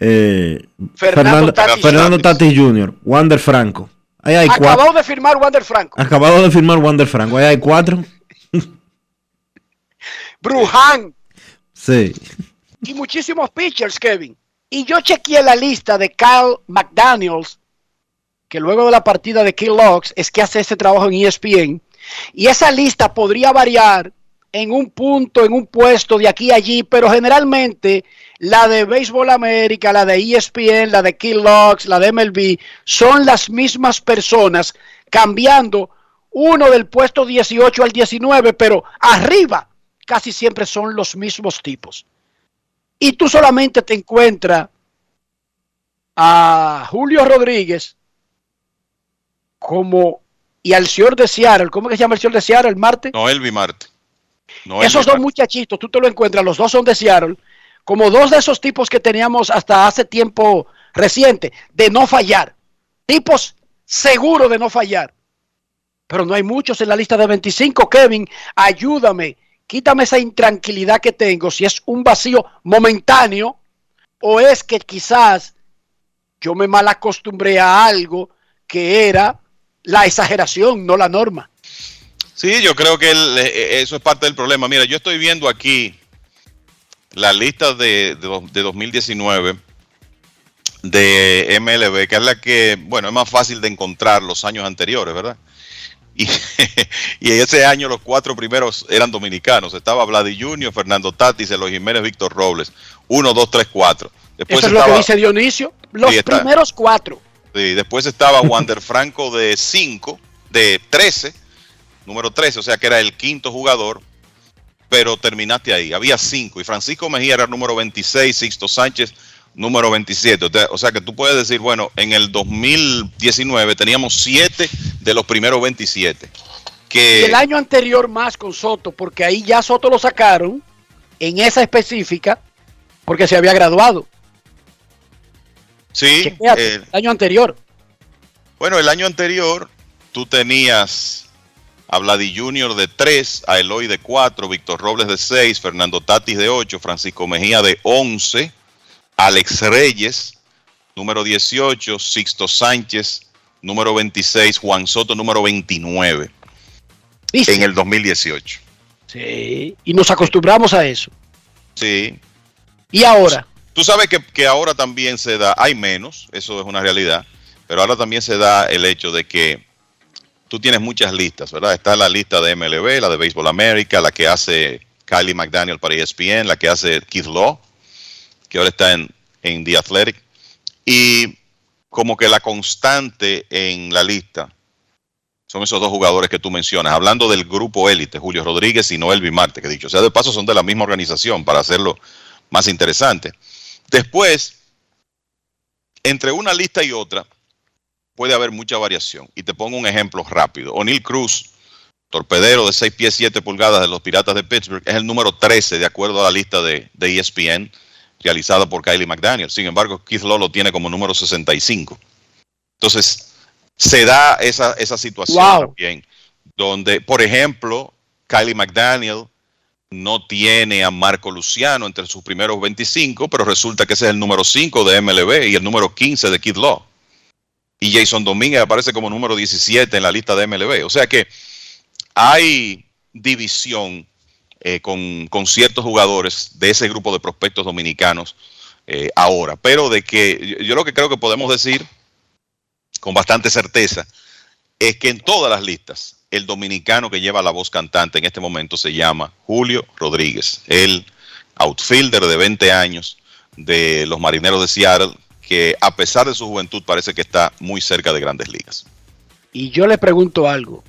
Speaker 1: eh,
Speaker 4: Fernando
Speaker 1: Fernando,
Speaker 4: Tatis
Speaker 1: Fernando
Speaker 4: Tatis.
Speaker 1: Tatis Jr., Wander Franco. Ahí hay cuatro.
Speaker 4: Acabado de firmar Wander Franco.
Speaker 1: Acabado de firmar Wander Franco. Ahí hay cuatro.
Speaker 4: Bruján
Speaker 1: Sí.
Speaker 4: y muchísimos pitchers, Kevin. Y yo chequeé la lista de Kyle McDaniels, que luego de la partida de Kill Logs es que hace este trabajo en ESPN. Y esa lista podría variar en un punto, en un puesto de aquí a allí, pero generalmente la de Béisbol América, la de ESPN, la de Kill Logs, la de MLB, son las mismas personas cambiando uno del puesto 18 al 19, pero arriba casi siempre son los mismos tipos. Y tú solamente te encuentras a Julio Rodríguez como y al señor de Seattle, ¿cómo que se llama el señor de Seattle? El Marte.
Speaker 25: No, Elvi Marte. No,
Speaker 4: esos dos muchachitos, tú te lo encuentras, los dos son de Seattle, como dos de esos tipos que teníamos hasta hace tiempo reciente, de no fallar. Tipos seguros de no fallar. Pero no hay muchos en la lista de 25. Kevin, ayúdame, quítame esa intranquilidad que tengo, si es un vacío momentáneo o es que quizás yo me mal acostumbré a algo que era la exageración, no la norma.
Speaker 25: Sí, yo creo que el- eh, eso es parte del problema. Mira, yo estoy viendo aquí la lista de, de, de 2019 de MLB, que es la que, bueno, es más fácil de encontrar los años anteriores, ¿verdad? Y, y en ese año los cuatro primeros eran dominicanos. Estaba Vladi Junior, Fernando Tatis, Eloy Jiménez, Víctor Robles. Uno, dos, tres, cuatro. Después
Speaker 4: Eso es lo
Speaker 25: estaba,
Speaker 4: que dice Dionisio. Los
Speaker 25: Sí, está.
Speaker 4: primeros cuatro.
Speaker 25: sí, después estaba Wander Franco de 5, de 13, número 13, o sea que era el quinto jugador, pero terminaste ahí. Había cinco y Francisco Mejía era el número 26, Sixto Sánchez número 27. O sea- que tú puedes decir, bueno, en el 2019 teníamos siete de los primeros 27.
Speaker 4: Y
Speaker 25: Que
Speaker 4: el año anterior más con Soto, porque ahí ya Soto lo sacaron en esa específica, porque se había graduado.
Speaker 25: sí, eh,
Speaker 4: el año anterior.
Speaker 25: Bueno, el año anterior tú tenías a Vladi Junior de 3, a Eloy de 4, Víctor Robles de 6, Fernando Tatis de 8, Francisco Mejía de 11, Alex Reyes, número 18, Sixto Sánchez, número 26, Juan Soto, número 29, en el 2018.
Speaker 4: Sí, y nos acostumbramos a eso.
Speaker 25: Sí.
Speaker 4: Y ahora,
Speaker 25: Tú sabes que, que ahora también se da, hay menos, eso es una realidad, pero ahora también se da el hecho de que tú tienes muchas listas, ¿verdad? Está la lista de MLB, la de Baseball America, la que hace Kylie McDaniel para ESPN, la que hace Keith Law, que ahora está en, en The Athletic. Y como que la constante en la lista son esos dos jugadores que tú mencionas. Hablando del grupo élite, Julio Rodríguez y Noel Vimarte, que dicho sea de paso son de la misma organización para hacerlo más interesante. Después, entre una lista y otra, puede haber mucha variación. Y te pongo un ejemplo rápido. O'Neill Cruz, torpedero de 6 pies 7 pulgadas de los Piratas de Pittsburgh, es el número 13 de acuerdo a la lista de, de ESPN realizada por Kylie McDaniel. Sin embargo, Keith Law lo tiene como número 65. Entonces, se da esa, esa situación
Speaker 4: Wow.
Speaker 25: también, donde, por ejemplo, Kylie McDaniel no tiene a Marco Luciano entre sus primeros 25, pero resulta que ese es el número 5 de MLB y el número 15 de Kid Law. Y Jason Domínguez aparece como número 17 en la lista de MLB. O sea que hay división eh, con, ciertos jugadores de ese grupo de prospectos dominicanos eh, ahora. Pero de que yo, yo lo que creo que podemos decir con bastante certeza es que en todas las listas el dominicano que lleva la voz cantante en este momento se llama Julio Rodríguez, el outfielder de 20 años de los Marineros de Seattle, que a pesar de su juventud parece que está muy cerca de grandes ligas.
Speaker 4: Y yo le pregunto algo.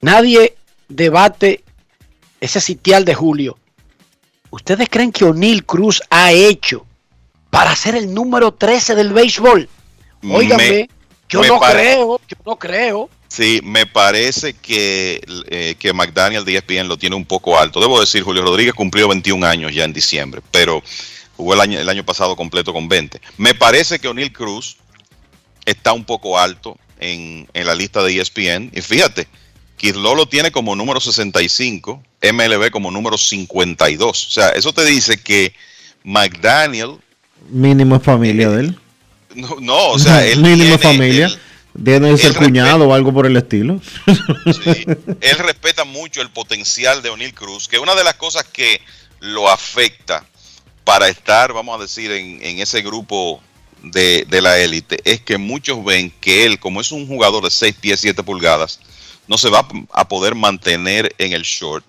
Speaker 4: Nadie debate ese sitial de Julio. ¿Ustedes creen que O'Neill Cruz ha hecho para ser el número 13 del béisbol? Óigame,
Speaker 25: Me-
Speaker 4: yo no creo, yo no creo.
Speaker 25: Sí, me parece que, eh, que McDaniel de ESPN lo tiene un poco alto. Debo decir, Julio Rodríguez cumplió 21 años ya en diciembre, pero jugó el año, el año pasado completo con 20. Me parece que O'Neill Cruz está un poco alto en, en la lista de ESPN. Y fíjate, Kirlo lo tiene como número 65, MLB como número 52. O sea, eso te dice que McDaniel,
Speaker 1: Mínimo es familia de él.
Speaker 25: no, no, o sea, él
Speaker 1: Mínimo
Speaker 25: tiene-
Speaker 1: familia.
Speaker 25: él-
Speaker 1: Debe ser cuñado o algo por el estilo.
Speaker 25: él respeta mucho el potencial de O'Neill Cruz, que una de las cosas que lo afecta para estar, vamos a decir, en, en ese grupo de, de la élite, es que muchos ven que él, como es un jugador de 6 pies 7 pulgadas, no se va a poder mantener en el short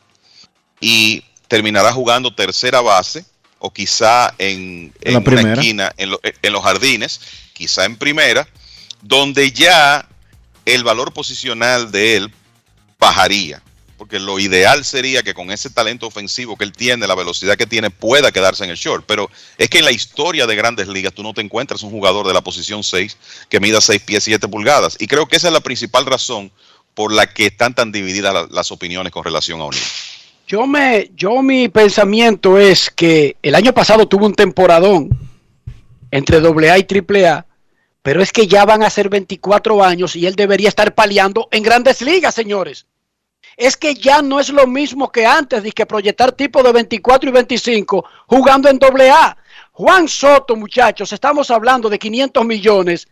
Speaker 25: y terminará jugando tercera base o quizá en,
Speaker 1: En la
Speaker 25: una esquina, en, lo- en los jardines, quizá en primera, donde ya el valor posicional de él bajaría. Porque lo ideal sería que con ese talento ofensivo que él tiene, la velocidad que tiene, pueda quedarse en el short. Pero es que en la historia de grandes ligas tú no te encuentras un jugador de la posición 6 que mida 6 pies 7 pulgadas. Y creo que esa es la principal razón por la que están tan divididas la- las opiniones con relación a O'Neill.
Speaker 4: Yo me, yo mi pensamiento es que el año pasado tuvo un temporadón entre AA y AAA, pero es que ya van a ser 24 años y él debería estar paliando en grandes ligas, señores. Es que ya no es lo mismo que antes de que proyectar tipos de 24 y 25 jugando en AA. Juan Soto, muchachos, estamos hablando de 500 millones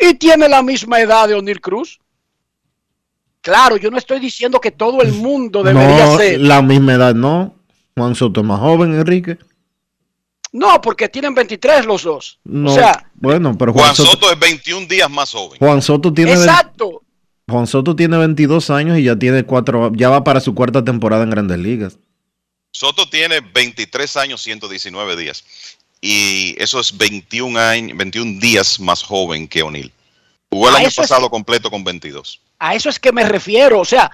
Speaker 4: y tiene la misma edad de O'Neill Cruz. Claro, yo no estoy diciendo que todo el mundo debería
Speaker 1: no,
Speaker 4: ser.
Speaker 1: la misma edad no. Juan Soto es más joven, Enrique.
Speaker 4: No, porque tienen 23 los dos.
Speaker 1: No,
Speaker 4: O sea,
Speaker 1: bueno, pero Juan,
Speaker 25: Juan
Speaker 1: Soto,
Speaker 25: Soto es 21 días más joven.
Speaker 1: Juan Soto tiene
Speaker 4: exacto.
Speaker 1: Juan Soto tiene 22 años y ya tiene cuatro, ya va para su cuarta temporada en Grandes Ligas.
Speaker 25: Soto tiene 23 años, 119 días. Y eso es 21, años, 21 días más joven que O'Neill. Jugó el año
Speaker 4: es-
Speaker 25: pasado completo con 22.
Speaker 4: A eso es que me refiero. O sea,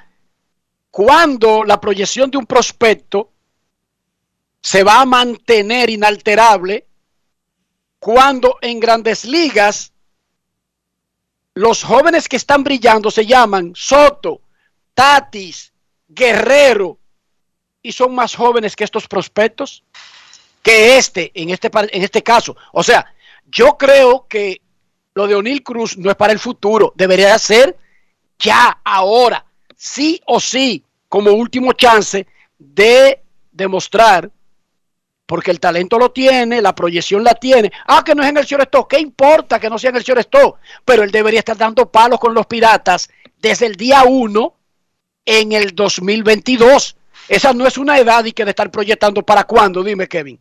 Speaker 4: cuando la proyección de un prospecto se va a mantener inalterable, cuando en grandes ligas los jóvenes que están brillando se llaman Soto, Tatis, Guerrero, y son más jóvenes que estos prospectos, que este, en este, en este caso. O sea, yo creo que lo de O'Neill Cruz no es para el futuro, debería ser ya, ahora, sí o sí, como último chance de demostrar, porque el talento lo tiene, la proyección la tiene. Ah, que no es en el shortstop, ¿qué importa que no sea en el shortstop? Pero él debería estar dando palos con los piratas desde el día 1 en el 2022. Esa no es una edad y que de estar proyectando para cuándo, dime Kevin.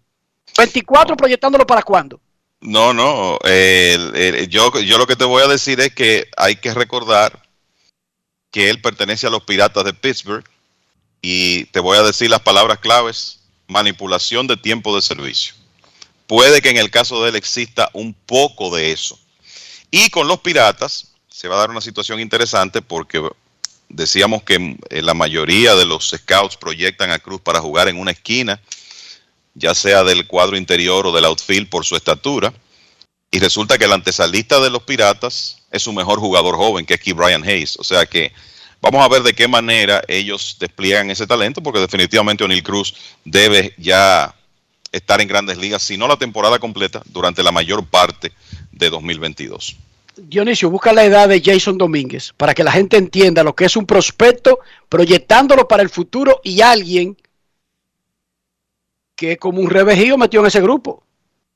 Speaker 4: 24 proyectándolo para cuándo.
Speaker 25: No, no. yo, yo lo que te voy a decir es que hay que recordar que él pertenece a los Piratas de Pittsburgh. Y te voy a decir las palabras claves. Manipulación de tiempo de servicio. Puede que en el caso de él exista un poco de eso. Y con los Piratas se va a dar una situación interesante porque decíamos que eh, la mayoría de los scouts proyectan a Cruz para jugar en una esquina, ya sea del cuadro interior o del outfield por su estatura. Y resulta que el antesalista de los Piratas es su mejor jugador joven, que es Key Brian Hayes. O sea que vamos a ver de qué manera ellos despliegan ese talento, porque definitivamente O'Neill Cruz debe ya estar en grandes ligas, si no la temporada completa, durante la mayor parte de 2022.
Speaker 4: Dionisio, busca la edad de Jason Domínguez para que la gente entienda lo que es un prospecto, proyectándolo para el futuro y alguien que como un revejío metió en ese grupo.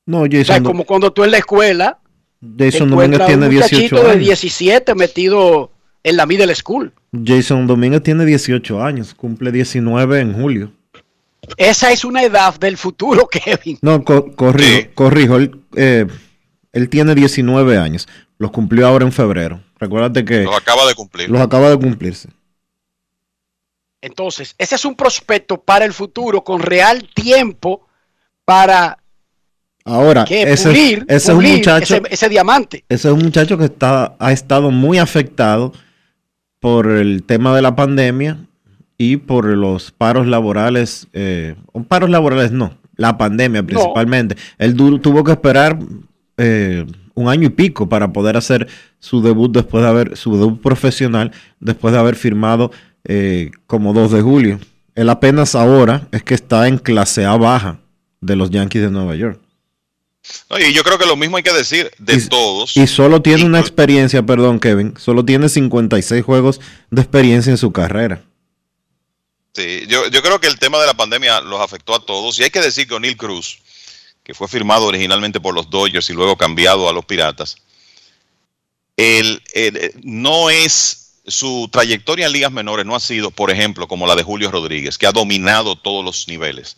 Speaker 1: No,
Speaker 4: O sea,
Speaker 1: Jason,
Speaker 4: como cuando tú en la escuela
Speaker 1: Jason Domínguez
Speaker 4: encuentras
Speaker 1: tiene
Speaker 4: un
Speaker 1: 18
Speaker 4: muchachito de
Speaker 1: años.
Speaker 4: 17 metido en la middle school.
Speaker 1: Jason Domínguez tiene 18 años, cumple 19 en julio.
Speaker 4: Esa es una edad del futuro, Kevin.
Speaker 1: No, co- corrijo, corrijo. Él, eh, él tiene 19 años. Los cumplió ahora en febrero. Recuérdate que
Speaker 25: Los acaba de cumplir.
Speaker 1: los acaba de cumplirse.
Speaker 4: Entonces, ese es un prospecto para el futuro con real tiempo para
Speaker 1: Ahora,
Speaker 4: ¿qué?
Speaker 1: ese,
Speaker 4: pulir,
Speaker 1: ese es un muchacho.
Speaker 4: ese, ese diamante.
Speaker 1: Ese es un muchacho que está, ha estado muy afectado por el tema de la pandemia y por los paros laborales, eh, paros laborales no, la pandemia principalmente. Él tuvo que esperar eh, un año y pico para poder hacer su debut después de haber, su debut profesional después de haber firmado eh, como 2 de julio. Él apenas ahora es que está en clase A baja de los Yankees de Nueva York.
Speaker 25: No, y yo creo que lo mismo hay que decir de todos.
Speaker 1: Y solo tiene una experiencia, perdón, Kevin, solo tiene 56 juegos de experiencia en su carrera.
Speaker 25: Sí, yo, yo creo que el tema de la pandemia los afectó a todos. Y hay que decir que O'Neill Cruz, que fue firmado originalmente por los Dodgers y luego cambiado a los Piratas, el, el- eh, no es su trayectoria en ligas menores no ha sido, por ejemplo, como la de Julio Rodríguez, que ha dominado todos los niveles.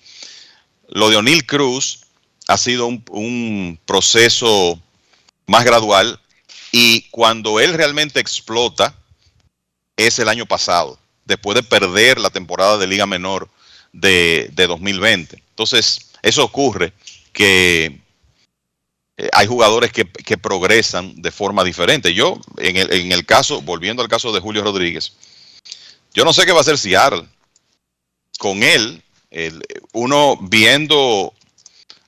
Speaker 25: Lo de O'Neill Cruz ha sido un, proceso más gradual y cuando él realmente explota es el año pasado, después de perder la temporada de Liga Menor de, de 2020. Entonces, eso ocurre que eh, hay jugadores que, progresan de forma diferente. Yo, en el, en el caso, volviendo al caso de Julio Rodríguez, yo no sé qué va a hacer Seattle. Con él, uno viendo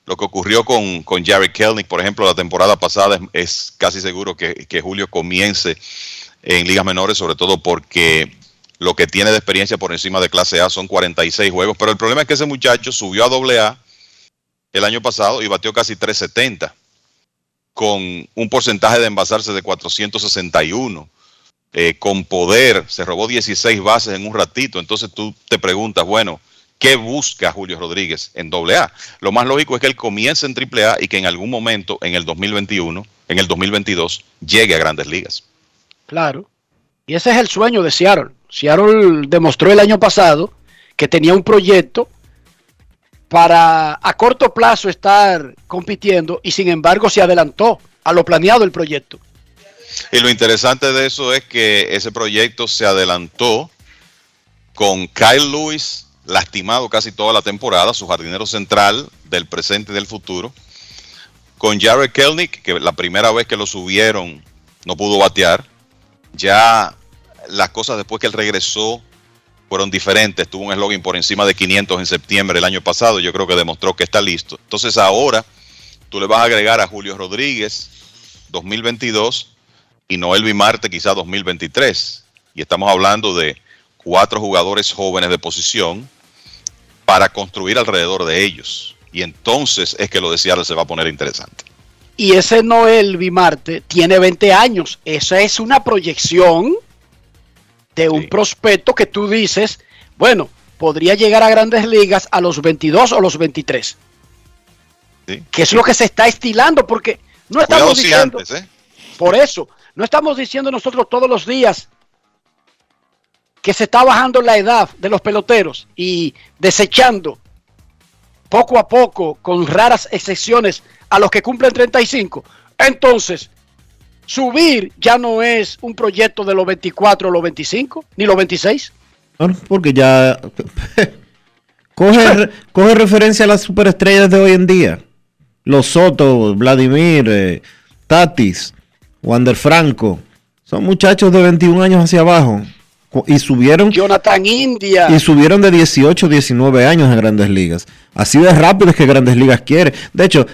Speaker 25: lo que ocurrió con, con Jared Kelnick, por ejemplo, la temporada pasada, es, casi seguro que, que Julio comience en ligas menores, sobre todo porque lo que tiene de experiencia por encima de clase A son 46 juegos, pero el problema es que ese muchacho subió a doble A el año pasado y batió casi 370 con un porcentaje de envasarse de 461, eh, con poder, se robó 16 bases en un ratito, entonces tú te preguntas, bueno, ¿qué busca Julio Rodríguez en doble A? Lo más lógico es que él comience en triple A y que en algún momento, en el 2021, en el 2022, llegue a grandes ligas.
Speaker 4: Claro. Y ese es el sueño de Seattle. Seattle demostró el año pasado que tenía un proyecto para a corto plazo estar compitiendo y sin embargo se adelantó a lo planeado el proyecto.
Speaker 25: Y lo interesante de eso es que ese proyecto se adelantó con Kyle Lewis lastimado casi toda la temporada, su jardinero central del presente y del futuro, con Jared Kelnick, que la primera vez que lo subieron no pudo batear, ya las cosas después que él regresó fueron diferentes, tuvo un eslogan por encima de 500 en septiembre del año pasado, yo creo que demostró que está listo. Entonces ahora tú le vas a agregar a Julio Rodríguez 2022 y Noel Vimarte quizá 2023. Y estamos hablando de cuatro jugadores jóvenes de posición para construir alrededor de ellos. Y entonces es que lo de Seattle se va a poner interesante.
Speaker 4: Y ese Noel Vimarte tiene 20 años. Esa es una proyección de un prospecto que tú dices, bueno, podría llegar a grandes ligas a los 22 o los 23. Que es lo que se está estilando, porque no estamos
Speaker 25: si
Speaker 4: diciendo,
Speaker 25: antes, ¿eh?
Speaker 4: por eso, no estamos diciendo nosotros todos los días que se está bajando la edad de los peloteros y desechando poco a poco, con raras excepciones, a los que cumplen 35. Entonces, subir ya no es un proyecto de los 24 o los 25, ni los 26.
Speaker 1: Bueno, porque ya coge, coge referencia a las superestrellas de hoy en día. Los Soto, Vladimir, eh, Tatis, Wander Franco. Son muchachos de 21 años hacia abajo. Y subieron,
Speaker 4: Jonathan India.
Speaker 1: y subieron de 18, 19 años a grandes ligas. Así de rápido es que grandes ligas quiere. De hecho,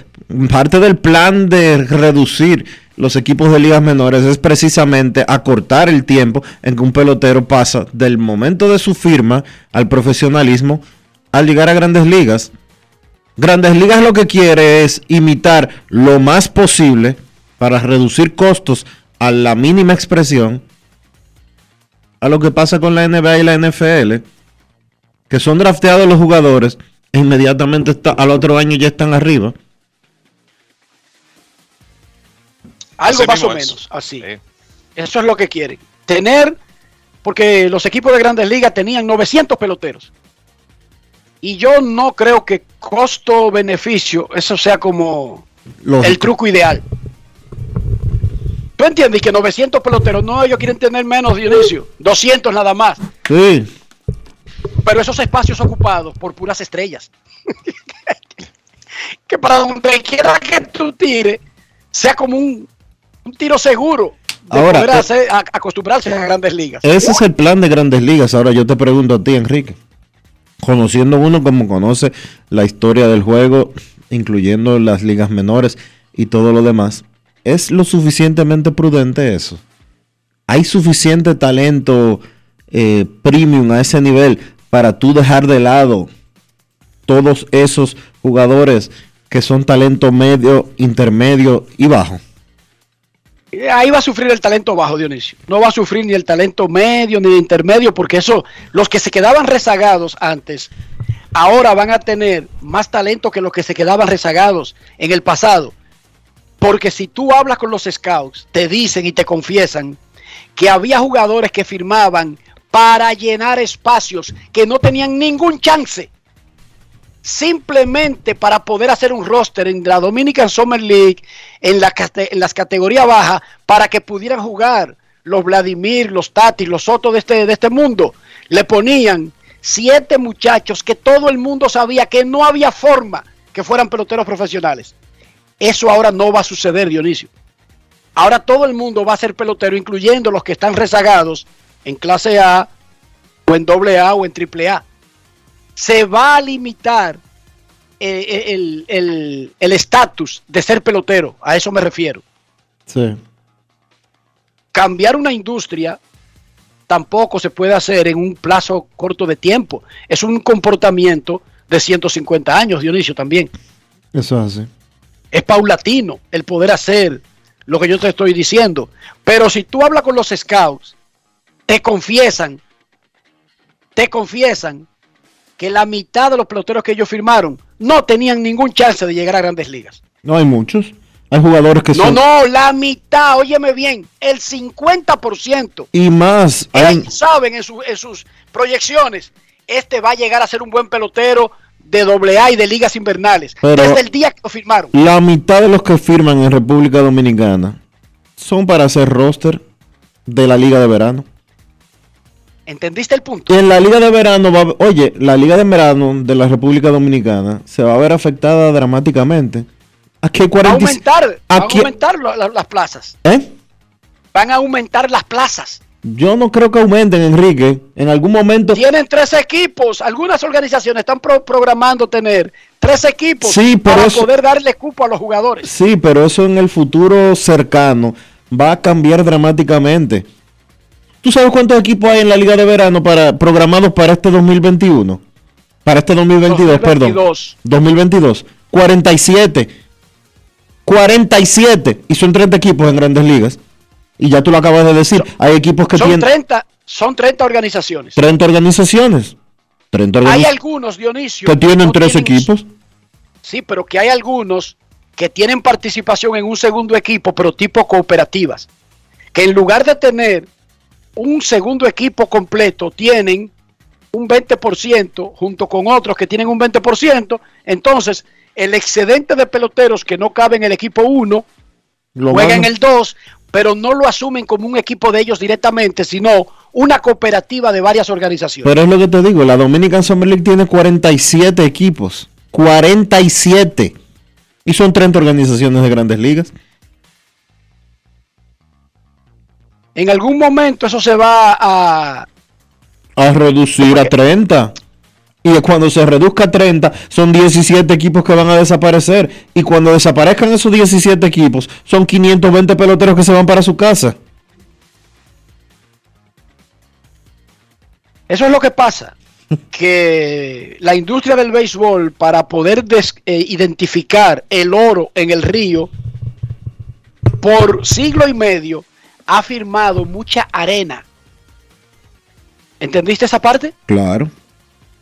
Speaker 1: parte del plan de reducir los equipos de ligas menores es precisamente acortar el tiempo en que un pelotero pasa del momento de su firma al profesionalismo al llegar a grandes ligas. Grandes ligas lo que quiere es imitar lo más posible para reducir costos a la mínima expresión a lo que pasa con la NBA y la NFL, que son drafteados los jugadores e inmediatamente está- al otro año ya están arriba.
Speaker 4: Algo
Speaker 25: Así
Speaker 4: más o
Speaker 25: es.
Speaker 4: menos, así. Eso es lo que quieren. Tener, porque los equipos de grandes ligas tenían 900 peloteros. Y yo no creo que costo-beneficio, eso sea como
Speaker 1: Lógico.
Speaker 4: el truco ideal. ¿Tú entiendes que 900 peloteros, no, ellos quieren tener menos, Dionisio, 200 nada más.
Speaker 1: Sí.
Speaker 4: Pero esos espacios ocupados por puras estrellas. que para donde quiera que tú tires, sea como un, un tiro seguro de
Speaker 1: Ahora,
Speaker 4: poder
Speaker 1: eh,
Speaker 4: hacer- a- acostumbrarse a grandes ligas.
Speaker 1: Ese es el plan de grandes ligas. Ahora yo te pregunto a ti, Enrique. Conociendo uno como conoce la historia del juego, incluyendo las ligas menores y todo lo demás, ¿es lo suficientemente prudente eso? ¿Hay suficiente talento eh, premium a ese nivel para tú dejar de lado todos esos jugadores que son talento medio, intermedio y bajo?
Speaker 4: Eh, Ahí va a sufrir el talento bajo, Dionisio. No va a sufrir ni el talento medio ni el intermedio, porque eso, los que se quedaban rezagados antes, ahora van a tener más talento que los que se quedaban rezagados en el pasado. Porque si tú hablas con los scouts, te dicen y te confiesan que había jugadores que firmaban para llenar espacios que no tenían ningún chance simplemente para poder hacer un roster en la Dominican Summer League, en, la, las categorías bajas, para que pudieran jugar los Vladimir, los Tati, los Soto este, de este mundo. Le ponían siete muchachos que todo el mundo sabía que no había forma que fueran peloteros profesionales. Eso ahora no va a suceder, Dionisio. Ahora todo el mundo va a ser pelotero, incluyendo los que están rezagados en clase A o en doble A o en triple A se va a limitar eh, el el- el estatus de ser pelotero. A eso me refiero.
Speaker 1: Sí.
Speaker 4: Cambiar una industria tampoco se puede hacer en un plazo corto de tiempo. Es un comportamiento de 150 años, Dionisio, también.
Speaker 1: Eso es así.
Speaker 4: Es paulatino el poder hacer lo que yo te estoy diciendo. Pero si tú hablas con los scouts, te confiesan, te confiesan que la mitad de los peloteros que ellos firmaron no tenían ningún chance de llegar a grandes ligas.
Speaker 1: No hay muchos. Hay jugadores que
Speaker 4: No,
Speaker 1: son.
Speaker 4: no, la mitad, óyeme bien, el 50%.
Speaker 1: Y más. Hay,
Speaker 4: saben en, su- en sus proyecciones, este va a llegar a ser un buen pelotero de doble A y de ligas invernales.
Speaker 1: Pero-
Speaker 4: desde el día que lo firmaron.
Speaker 1: la mitad de los que firman en República Dominicana son para hacer roster de la Liga de Verano.
Speaker 4: ¿Entendiste el punto?
Speaker 1: En la Liga de Verano, va, oye, la Liga de Verano de la República Dominicana se va a ver afectada dramáticamente. Aquí hay
Speaker 4: Va a
Speaker 1: 40
Speaker 4: aumentar, van a aumentar lo- la- las plazas.
Speaker 1: ¿Eh?
Speaker 4: Van a aumentar las plazas.
Speaker 1: Yo no creo que aumenten, Enrique. En algún momento.
Speaker 4: Tienen tres equipos. Algunas organizaciones están pro- programando tener tres equipos
Speaker 1: Sí,
Speaker 4: para
Speaker 1: eso-
Speaker 4: poder darle cupo a los jugadores.
Speaker 1: Sí, pero eso en el futuro cercano va a cambiar dramáticamente. ¿Tú sabes cuántos equipos hay en la Liga de Verano para programados para este 2021? Para este 2022, perdón.
Speaker 4: 2022.
Speaker 1: 2022. 47. 47. Y son 30 equipos en grandes ligas. Y ya tú lo acabas de decir. Hay equipos que
Speaker 4: Son
Speaker 1: tienen
Speaker 4: 30, son 30 organizaciones.
Speaker 1: 30 organizaciones. 30
Speaker 4: Hay
Speaker 1: organizaciones
Speaker 4: algunos, Dionisio,
Speaker 1: que tienen
Speaker 4: no
Speaker 1: tres
Speaker 4: tienen-
Speaker 1: equipos.
Speaker 4: Sí, pero que hay algunos que tienen participación en un segundo equipo, pero tipo cooperativas. Que en lugar de tener un segundo equipo completo, tienen un 20% junto con otros que tienen un 20%. Entonces, el excedente de peloteros que no cabe en el equipo 1
Speaker 1: Lo
Speaker 4: juega en el 2, pero no lo asumen como un equipo de ellos directamente, sino una cooperativa de varias organizaciones.
Speaker 1: Pero es lo que te digo, la Dominican Summer League tiene 47 equipos. 47. Y son 30 organizaciones de grandes ligas.
Speaker 4: En algún momento eso se va a...
Speaker 1: A reducir a 30. Y cuando se reduzca a 30, son 17 equipos que van a desaparecer. Y cuando desaparezcan esos 17 equipos, son 520 peloteros que se van para su casa.
Speaker 4: Eso es lo que pasa. Que la industria del béisbol, para poder des- eh, identificar el oro en el río, por siglo y medio, ha firmado mucha arena. ¿Entendiste esa parte?
Speaker 1: Claro.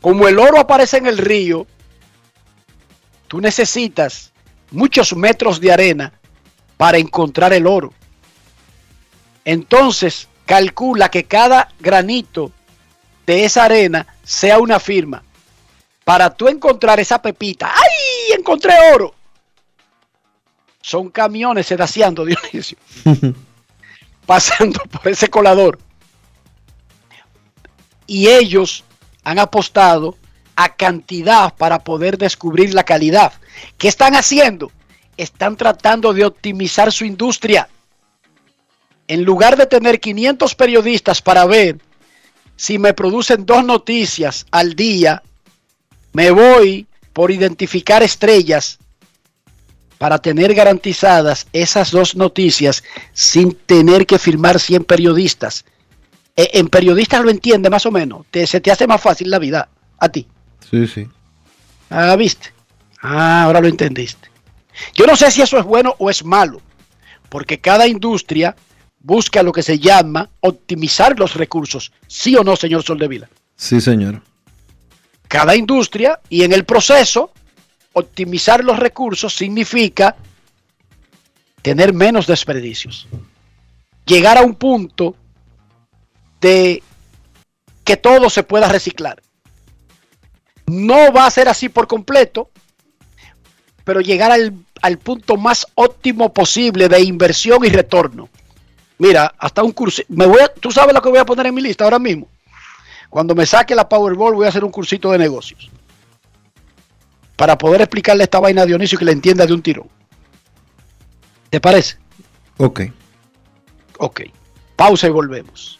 Speaker 4: Como el oro aparece en el río, tú necesitas muchos metros de arena para encontrar el oro. Entonces, calcula que cada granito de esa arena sea una firma para tú encontrar esa pepita, ¡ay! Encontré oro. Son camiones sedaciando, Dionisio, pasando por ese colador. Y ellos han apostado a cantidad para poder descubrir la calidad. ¿Qué están haciendo? Están tratando de optimizar su industria. En lugar de tener 500 periodistas para ver si me producen dos noticias al día, me voy por identificar estrellas para tener garantizadas esas dos noticias sin tener que firmar 100 periodistas. Eh, en periodistas lo entiende más o menos. Te- se te hace más fácil la vida a ti.
Speaker 1: Sí, sí.
Speaker 4: Ah, viste. Ah, ahora lo entendiste. Yo no sé si eso es bueno o es malo, porque cada industria busca lo que se llama optimizar los recursos. ¿Sí o no, señor Soldevila?
Speaker 1: Sí, señor.
Speaker 4: Cada industria y en el proceso, optimizar los recursos significa tener menos desperdicios. Llegar a un punto de que todo se pueda reciclar. No va a ser así por completo, pero llegar al, al punto más óptimo posible de inversión y retorno. Mira, hasta un curso. Me voy a, ¿Tú sabes lo que voy a poner en mi lista ahora mismo? Cuando me saque la Powerball voy a hacer un cursito de negocios. Para poder explicarle esta vaina a Dionisio y que le entienda de un tirón. ¿Te parece?
Speaker 1: Ok.
Speaker 4: Ok. Pausa y volvemos.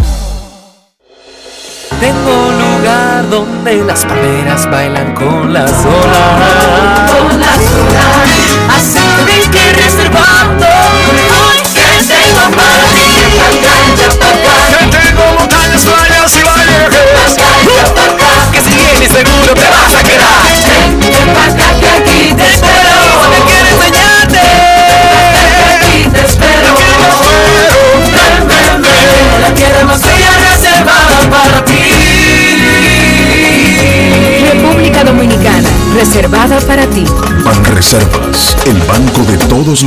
Speaker 5: Tengo lugar donde las palmeras bailan con las olas. Con las olas. Así que reservando.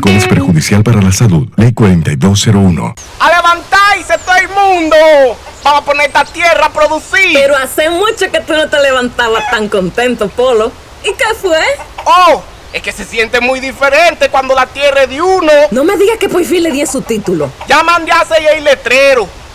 Speaker 22: Alcohol es perjudicial para la salud. Ley 4201.
Speaker 26: ¡A levantáis todo el mundo! Vamos a poner esta tierra a producir.
Speaker 27: Pero hace mucho que tú no te levantabas tan contento, Polo. ¿Y qué fue?
Speaker 26: ¡Oh! Es que se siente muy diferente cuando la tierra es de uno.
Speaker 27: No me digas que por fin le di su título.
Speaker 26: Ya mandé a hacer el letrero.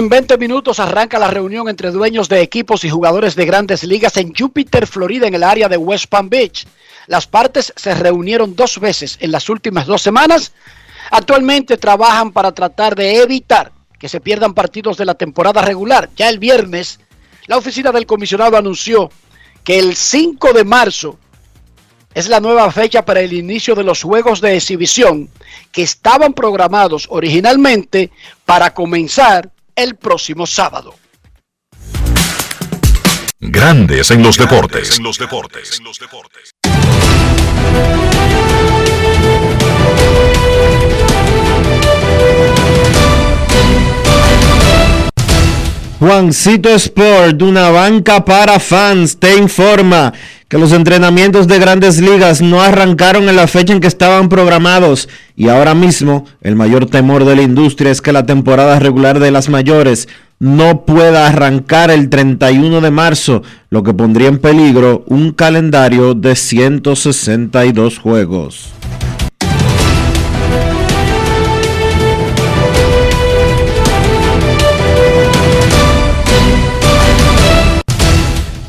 Speaker 4: 20 minutos arranca la reunión entre dueños de equipos y jugadores de grandes ligas en Júpiter, Florida, en el área de West Palm Beach. Las partes se reunieron dos veces en las últimas dos semanas. Actualmente trabajan para tratar de evitar que se pierdan partidos de la temporada regular. Ya el viernes, la oficina del comisionado anunció que el 5 de marzo es la nueva fecha para el inicio de los juegos de exhibición que estaban programados originalmente para comenzar el próximo sábado.
Speaker 3: Grandes en los deportes.
Speaker 1: Juancito Sport, una banca para fans, te informa que los entrenamientos de grandes ligas no arrancaron en la fecha en que estaban programados y ahora mismo el mayor temor de la industria es que la temporada regular de las mayores no pueda arrancar el 31 de marzo, lo que pondría en peligro un calendario de 162 juegos.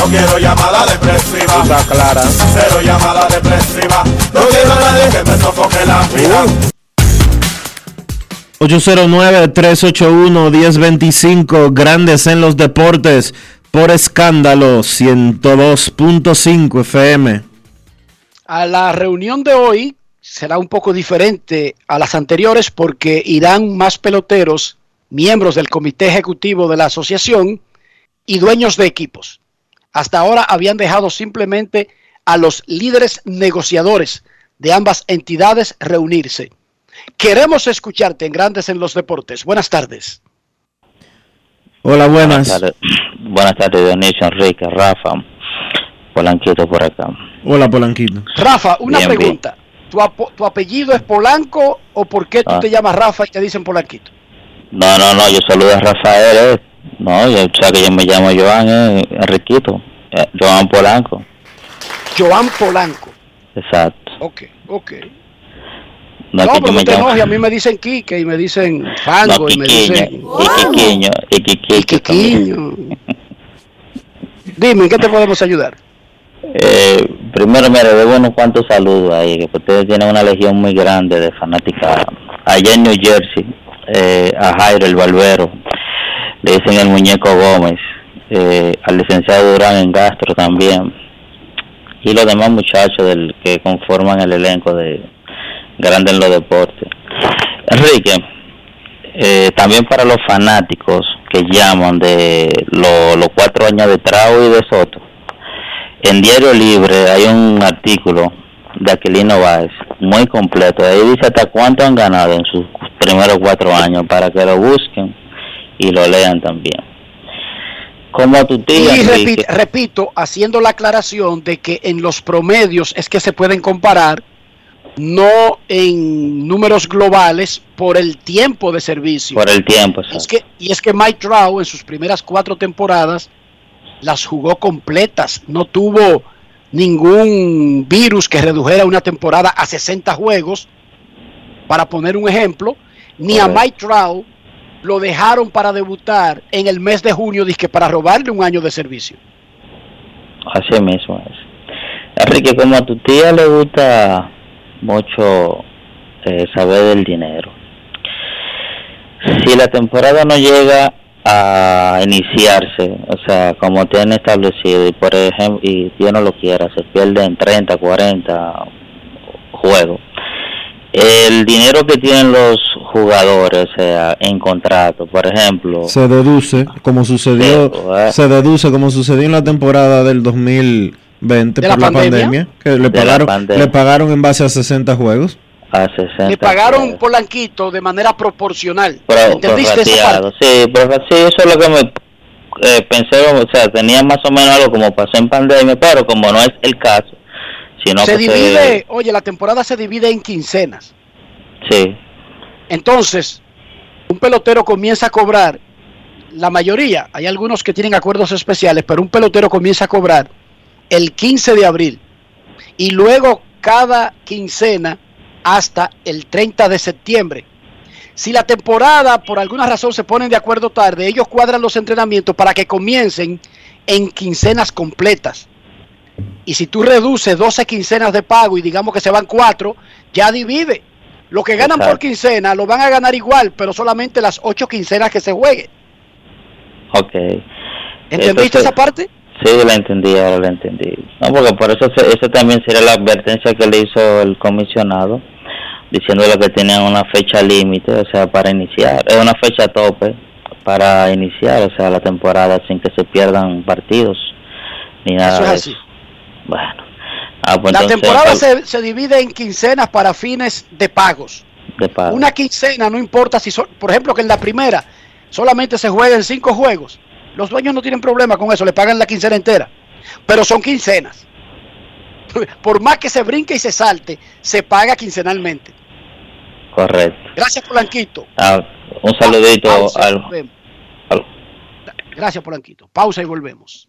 Speaker 5: No quiero llamada depresiva.
Speaker 4: Está clara.
Speaker 5: Cero llamada depresiva. No quiero a nadie que me sofoque la vida.
Speaker 1: 809-381-1025, Grandes en los Deportes, por escándalo, 102.5 FM.
Speaker 4: A la reunión de hoy será un poco diferente a las anteriores porque irán más peloteros, miembros del comité ejecutivo de la asociación y dueños de equipos. Hasta ahora habían dejado simplemente a los líderes negociadores de ambas entidades reunirse. Queremos escucharte en Grandes en los Deportes. Buenas tardes.
Speaker 1: Hola, buenas.
Speaker 28: tardes, buenas tardes, Dionisio, Enrique, Rafa, Polanquito por acá.
Speaker 1: Hola, Polanquito.
Speaker 4: Rafa, una
Speaker 28: Bien, bien.
Speaker 4: pregunta. ¿Tu, apo- tu apellido es Polanco o por qué tú
Speaker 28: Ah.
Speaker 4: te llamas Rafa y te dicen Polanquito?
Speaker 28: No, no, no, yo saludo a Rafael, eh. No, yo, o sea que yo me llamo Joan, eh, Enriquito, eh, Joan Polanco,
Speaker 4: Joan Polanco.
Speaker 28: exacto.
Speaker 4: Ok, ok.
Speaker 28: No,
Speaker 4: No, pero no
Speaker 28: me
Speaker 4: te enojes, a mí me dicen Quique y me dicen
Speaker 28: No,
Speaker 4: Fango y me dicen...
Speaker 28: Iquiquiño, Iquiquiño también.
Speaker 4: Dime, ¿en qué te podemos ayudar?
Speaker 28: Eh, primero, mira, debo unos cuantos saludos ahí, que ustedes tienen una legión muy grande de fanáticas. Allá en New Jersey, eh, a Jairo el Barbero, le dicen el Muñeco Gómez, eh, al licenciado Durán en Gastro también, y los demás muchachos del, que conforman el elenco de Grande en los Deportes. Enrique, eh, también para los fanáticos que llaman de lo- los cuatro años de Trau y de Soto, en Diario Libre hay un artículo de Aquilino Báez muy completo. Ahí dice hasta cuánto han ganado en sus primeros cuatro años para que lo busquen y lo lean también. Como a tu
Speaker 4: Y
Speaker 28: tía,
Speaker 4: repi- repito, haciendo la aclaración de que en los promedios es que se pueden comparar, no en números globales, por el tiempo de servicio.
Speaker 28: por el tiempo,
Speaker 4: Es que, y es que Mike Trout en sus primeras cuatro temporadas las jugó completas. No tuvo ningún virus que redujera una temporada a 60 juegos, para poner un ejemplo. Ni a. Mike Trout lo dejaron para debutar en el mes de junio, dizque para robarle un año de servicio.
Speaker 28: Así mismo es. Enrique, como a tu tía le gusta mucho eh, saber del dinero, si la temporada no llega a iniciarse, o sea, como tiene establecido, y por ejemplo, y Dios no lo quiera, se pierden 30, 40 juegos, el dinero que tienen los jugadores, o sea, en contrato, por ejemplo,
Speaker 1: Se deduce, como sucedió,
Speaker 28: Pero, eh.
Speaker 1: se deduce como sucedió en la temporada del 2020
Speaker 4: ¿De
Speaker 1: por la pandemia,
Speaker 4: pandemia?
Speaker 1: que le pagaron,
Speaker 28: pandemia.
Speaker 1: le pagaron en base a 60 juegos.
Speaker 28: a 60
Speaker 4: Le pagaron
Speaker 28: juegos.
Speaker 4: Polanquito de manera proporcional.
Speaker 28: Pro-
Speaker 4: ¿Entendiste esa parte?
Speaker 28: Sí, pero sí, eso es lo que me eh, pensé, o sea, tenía más o menos algo como pasó en pandemia, pero como no es el caso, Sino
Speaker 4: se
Speaker 28: que
Speaker 4: divide, oye, la temporada se divide en quincenas.
Speaker 28: Sí,
Speaker 4: Entonces, un pelotero comienza a cobrar, la mayoría, hay algunos que tienen acuerdos especiales, pero un pelotero comienza a cobrar el 15 de abril y luego cada quincena hasta el 30 de septiembre. Si la temporada por alguna razón se ponen de acuerdo tarde, ellos cuadran los entrenamientos para que comiencen en quincenas completas. Y si tú reduces 12 quincenas de pago y digamos que se van 4, ya divide. Lo que ganan por quincena lo van a ganar igual, pero solamente las 8 quincenas que se jueguen.
Speaker 28: ok.
Speaker 4: ¿Entendiste
Speaker 28: Entonces,
Speaker 4: esa parte?
Speaker 28: Sí, la entendí, ahora la entendí. No, porque por eso eso también sería la advertencia que le hizo el comisionado, diciéndole que tenían una fecha límite, o sea, para iniciar, es una fecha tope para iniciar, o sea, la temporada sin que se pierdan partidos ni nada
Speaker 4: Eso es
Speaker 28: de
Speaker 4: así.
Speaker 28: eso. Bueno, ah, pues
Speaker 4: La
Speaker 28: entonces,
Speaker 4: temporada se, se divide en quincenas para fines de pagos.
Speaker 28: de pago.
Speaker 4: Una quincena, no importa si son, por ejemplo, que en la primera solamente se jueguen cinco juegos. Los dueños no tienen problema con eso, le pagan la quincena entera. Pero son quincenas. Por más que se brinque y se salte, se paga quincenalmente.
Speaker 28: correcto.
Speaker 4: Gracias, Polanquito.
Speaker 28: Ah, un saludito
Speaker 4: Pausa
Speaker 28: al, al-
Speaker 4: Gracias, Polanquito. Pausa y volvemos.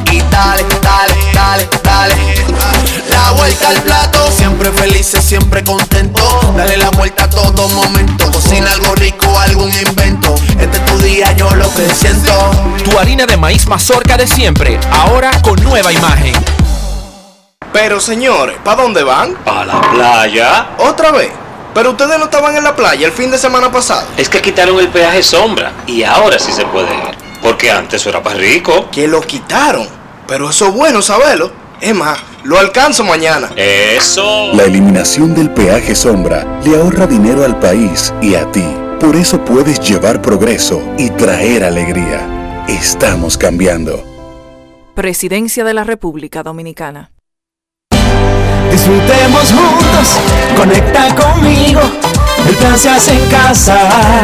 Speaker 23: y dale, dale, dale, dale. La vuelta al plato, siempre felices, siempre contento. Dale la vuelta a todo momento. Cocina algo rico, algún invento. Este es tu día, yo lo que siento.
Speaker 24: Tu harina de maíz mazorca de siempre, ahora con nueva imagen.
Speaker 26: Pero señores, ¿para dónde van?
Speaker 29: A la playa.
Speaker 26: ¿Otra vez? Pero ustedes no estaban en la playa el fin de semana pasado.
Speaker 29: Es que quitaron el peaje sombra y ahora sí se puede ir. Porque antes era para rico.
Speaker 26: Que lo quitaron. Pero eso es bueno saberlo. Es más, lo alcanzo mañana.
Speaker 29: Eso.
Speaker 22: La eliminación del peaje sombra le ahorra dinero al país y a ti. Por eso puedes llevar progreso y traer alegría. Estamos cambiando.
Speaker 14: Presidencia de la República Dominicana.
Speaker 5: Disfrutemos juntos, conecta conmigo. El plan se hace en casa.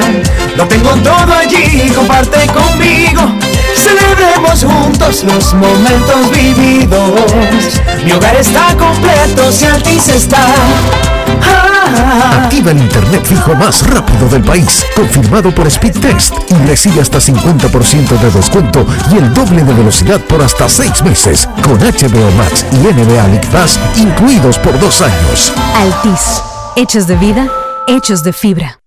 Speaker 5: Lo tengo todo allí, comparte conmigo. Celebremos juntos los momentos vividos. Mi hogar está completo si Altis está. Ah,
Speaker 22: Activa el internet fijo más rápido del país, confirmado por Speedtest y recibe hasta 50% de descuento y el doble de velocidad por hasta 6 meses con HBO Max y NBA League Pass incluidos por dos años.
Speaker 12: Altis, hechos de vida, hechos de fibra.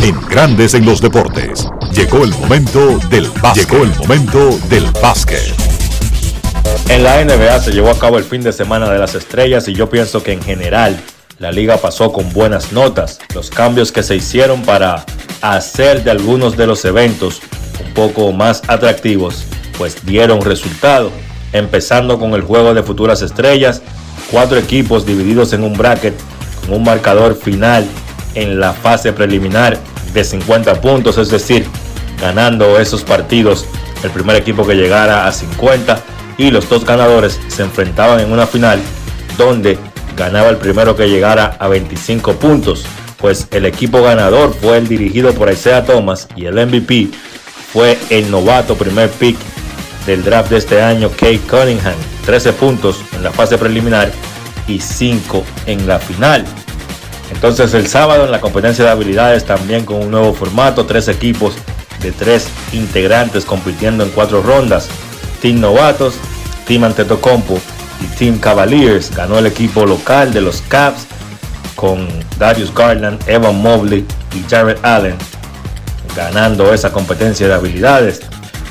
Speaker 3: En Grandes en los deportes. Llegó el momento del básquet. Llegó el momento del básquet.
Speaker 30: En la NBA se llevó a cabo el fin de semana de las estrellas y yo pienso que en general la liga pasó con buenas notas. Los cambios que se hicieron para hacer de algunos de los eventos un poco más atractivos, pues dieron resultado. Empezando con el juego de futuras estrellas, cuatro equipos divididos en un bracket con un marcador final en la fase preliminar de 50 puntos, es decir, ganando esos partidos. El primer equipo que llegara a 50 y los dos ganadores se enfrentaban en una final donde ganaba el primero que llegara a 25 puntos, pues el equipo ganador fue el dirigido por Isaiah Thomas y el MVP fue el novato primer pick del draft de este año, Kate Cunningham, 13 puntos en la fase preliminar y 5 en la final. Entonces el sábado en la competencia de habilidades también con un nuevo formato, tres equipos de tres integrantes compitiendo en cuatro rondas. Team Novatos, Team Antetokounmpo y Team Cavaliers. Ganó el equipo local de los Cavs con Darius Garland, Evan Mobley y Jared Allen ganando esa competencia de habilidades.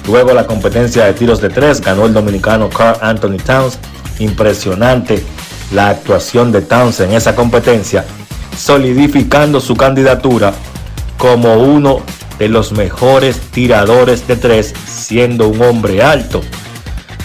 Speaker 30: Luego la competencia de tiros de tres ganó el dominicano Carl Anthony Towns. Impresionante la actuación de Towns en esa competencia, solidificando su candidatura como uno los mejores tiradores de tres, siendo un hombre alto.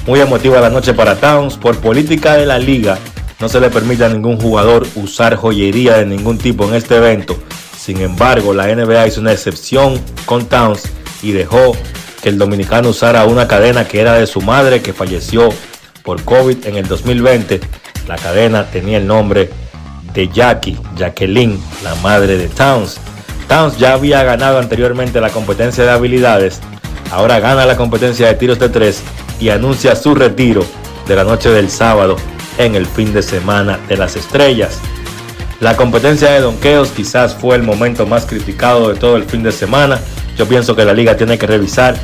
Speaker 30: Muy emotiva la noche para Towns. Por política de la liga, no se le permite a ningún jugador usar joyería de ningún tipo en este evento. Sin embargo, la NBA hizo una excepción con Towns y dejó que el dominicano usara una cadena que era de su madre que falleció por COVID en el 2020. La cadena tenía el nombre de Jackie, Jacqueline, la madre de Towns. Towns ya había ganado anteriormente la competencia de habilidades, ahora gana la competencia de tiros de tres y anuncia su retiro de la noche del sábado en el fin de semana de las estrellas. La competencia de donqueos quizás fue el momento más criticado de todo el fin de semana. Yo pienso que la liga tiene que revisar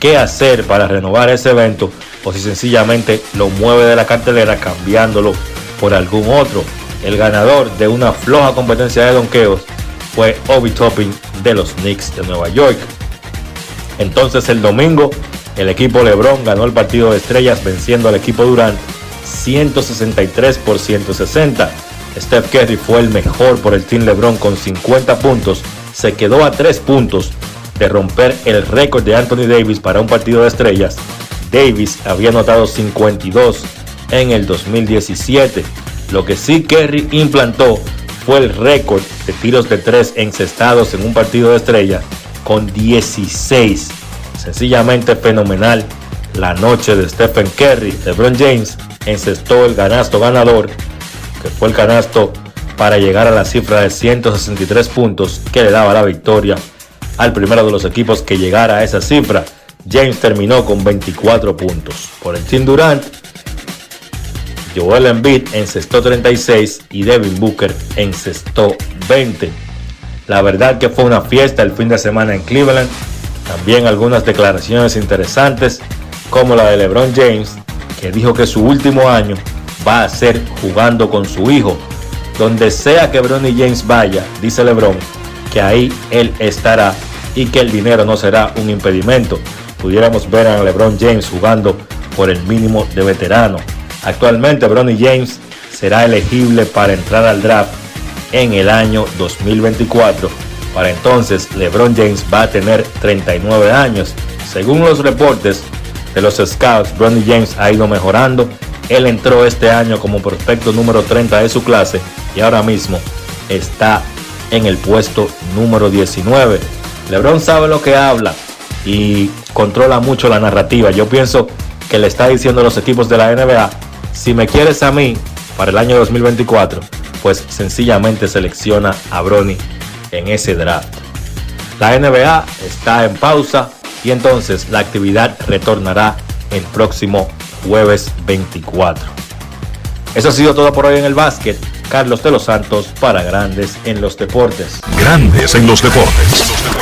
Speaker 30: qué hacer para renovar ese evento o si sencillamente lo mueve de la cartelera cambiándolo por algún otro. El ganador de una floja competencia de donqueos fue Obi Topping de los Knicks de Nueva York. Entonces el domingo el equipo LeBron ganó el partido de estrellas venciendo al equipo Durant 163 por 160. Steph Curry fue el mejor por el Team LeBron con 50 puntos. Se quedó a 3 puntos de romper el récord de Anthony Davis para un partido de estrellas. Davis había anotado 52 en el 2017. Lo que sí Curry implantó fue el récord de tiros de 3 encestados en un partido de estrellas con 16. Sencillamente fenomenal la noche de Stephen Curry. LeBron James encestó el canasto ganador, que fue el canasto para llegar a la cifra de 163 puntos que le daba la victoria al primero de los equipos que llegara a esa cifra. James terminó con 24 puntos. Por el Team Durant, Joel Embiid encestó 36 y Devin Booker encestó 20. La verdad que fue una fiesta el fin de semana en Cleveland. También algunas declaraciones interesantes como la de LeBron James, que dijo que su último año va a ser jugando con su hijo. Donde sea que Bronny James vaya, dice LeBron, que ahí él estará y que el dinero no será un impedimento. Pudiéramos ver a LeBron James jugando por el mínimo de veterano. Actualmente Bronny James será elegible para entrar al draft en el año 2024. Para entonces LeBron James va a tener 39 años. Según los reportes de los scouts, Bronny James ha ido mejorando. Él entró este año como prospecto número 30 de su clase y ahora mismo está en el puesto número 19. LeBron sabe lo que habla y controla mucho la narrativa. Yo pienso que le está diciendo a los equipos de la NBA, si me quieres a mí para el año 2024, pues sencillamente selecciona a Bronny en ese draft. La NBA está en pausa y entonces la actividad retornará el próximo jueves 24. Eso ha sido todo por hoy en el básquet. Carlos de los Santos para Grandes en los Deportes.
Speaker 3: Grandes en los deportes.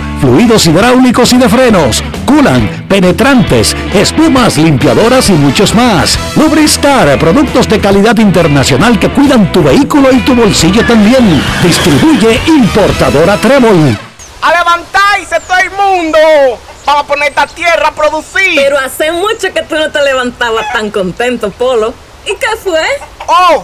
Speaker 31: fluidos hidráulicos y de frenos, culan, penetrantes, espumas, limpiadoras y muchos más. Lubristar, productos de calidad internacional que cuidan tu vehículo y tu bolsillo también. Distribuye importadora Trébol.
Speaker 26: ¡A levantarse todo el mundo! Vamos a poner esta tierra a producir.
Speaker 27: Pero hace mucho que tú no te levantabas tan contento, Polo. ¿Y qué fue?
Speaker 26: ¡Oh!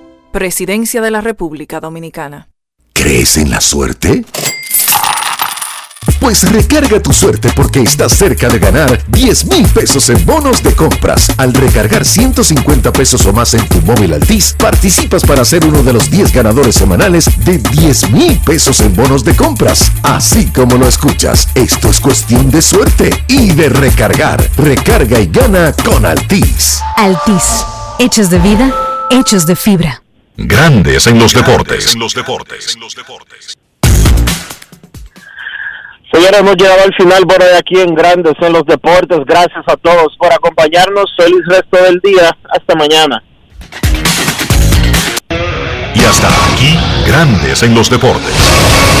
Speaker 14: Presidencia de la República Dominicana.
Speaker 22: ¿Crees en la suerte? Pues recarga tu suerte porque estás cerca de ganar 10 mil pesos en bonos de compras. Al recargar 150 pesos o más en tu móvil Altis, participas para ser uno de los 10 ganadores semanales de 10 mil pesos en bonos de compras. Así como lo escuchas, esto es cuestión de suerte y de recargar. Recarga y gana con Altis.
Speaker 12: Altis. Hechos de vida, hechos de fibra.
Speaker 3: Grandes en los deportes.
Speaker 32: Señores, hemos llegado al final por hoy aquí en Grandes en los Deportes. Gracias a todos por acompañarnos. Feliz resto del día. Hasta mañana.
Speaker 3: Y hasta aquí, Grandes en los deportes.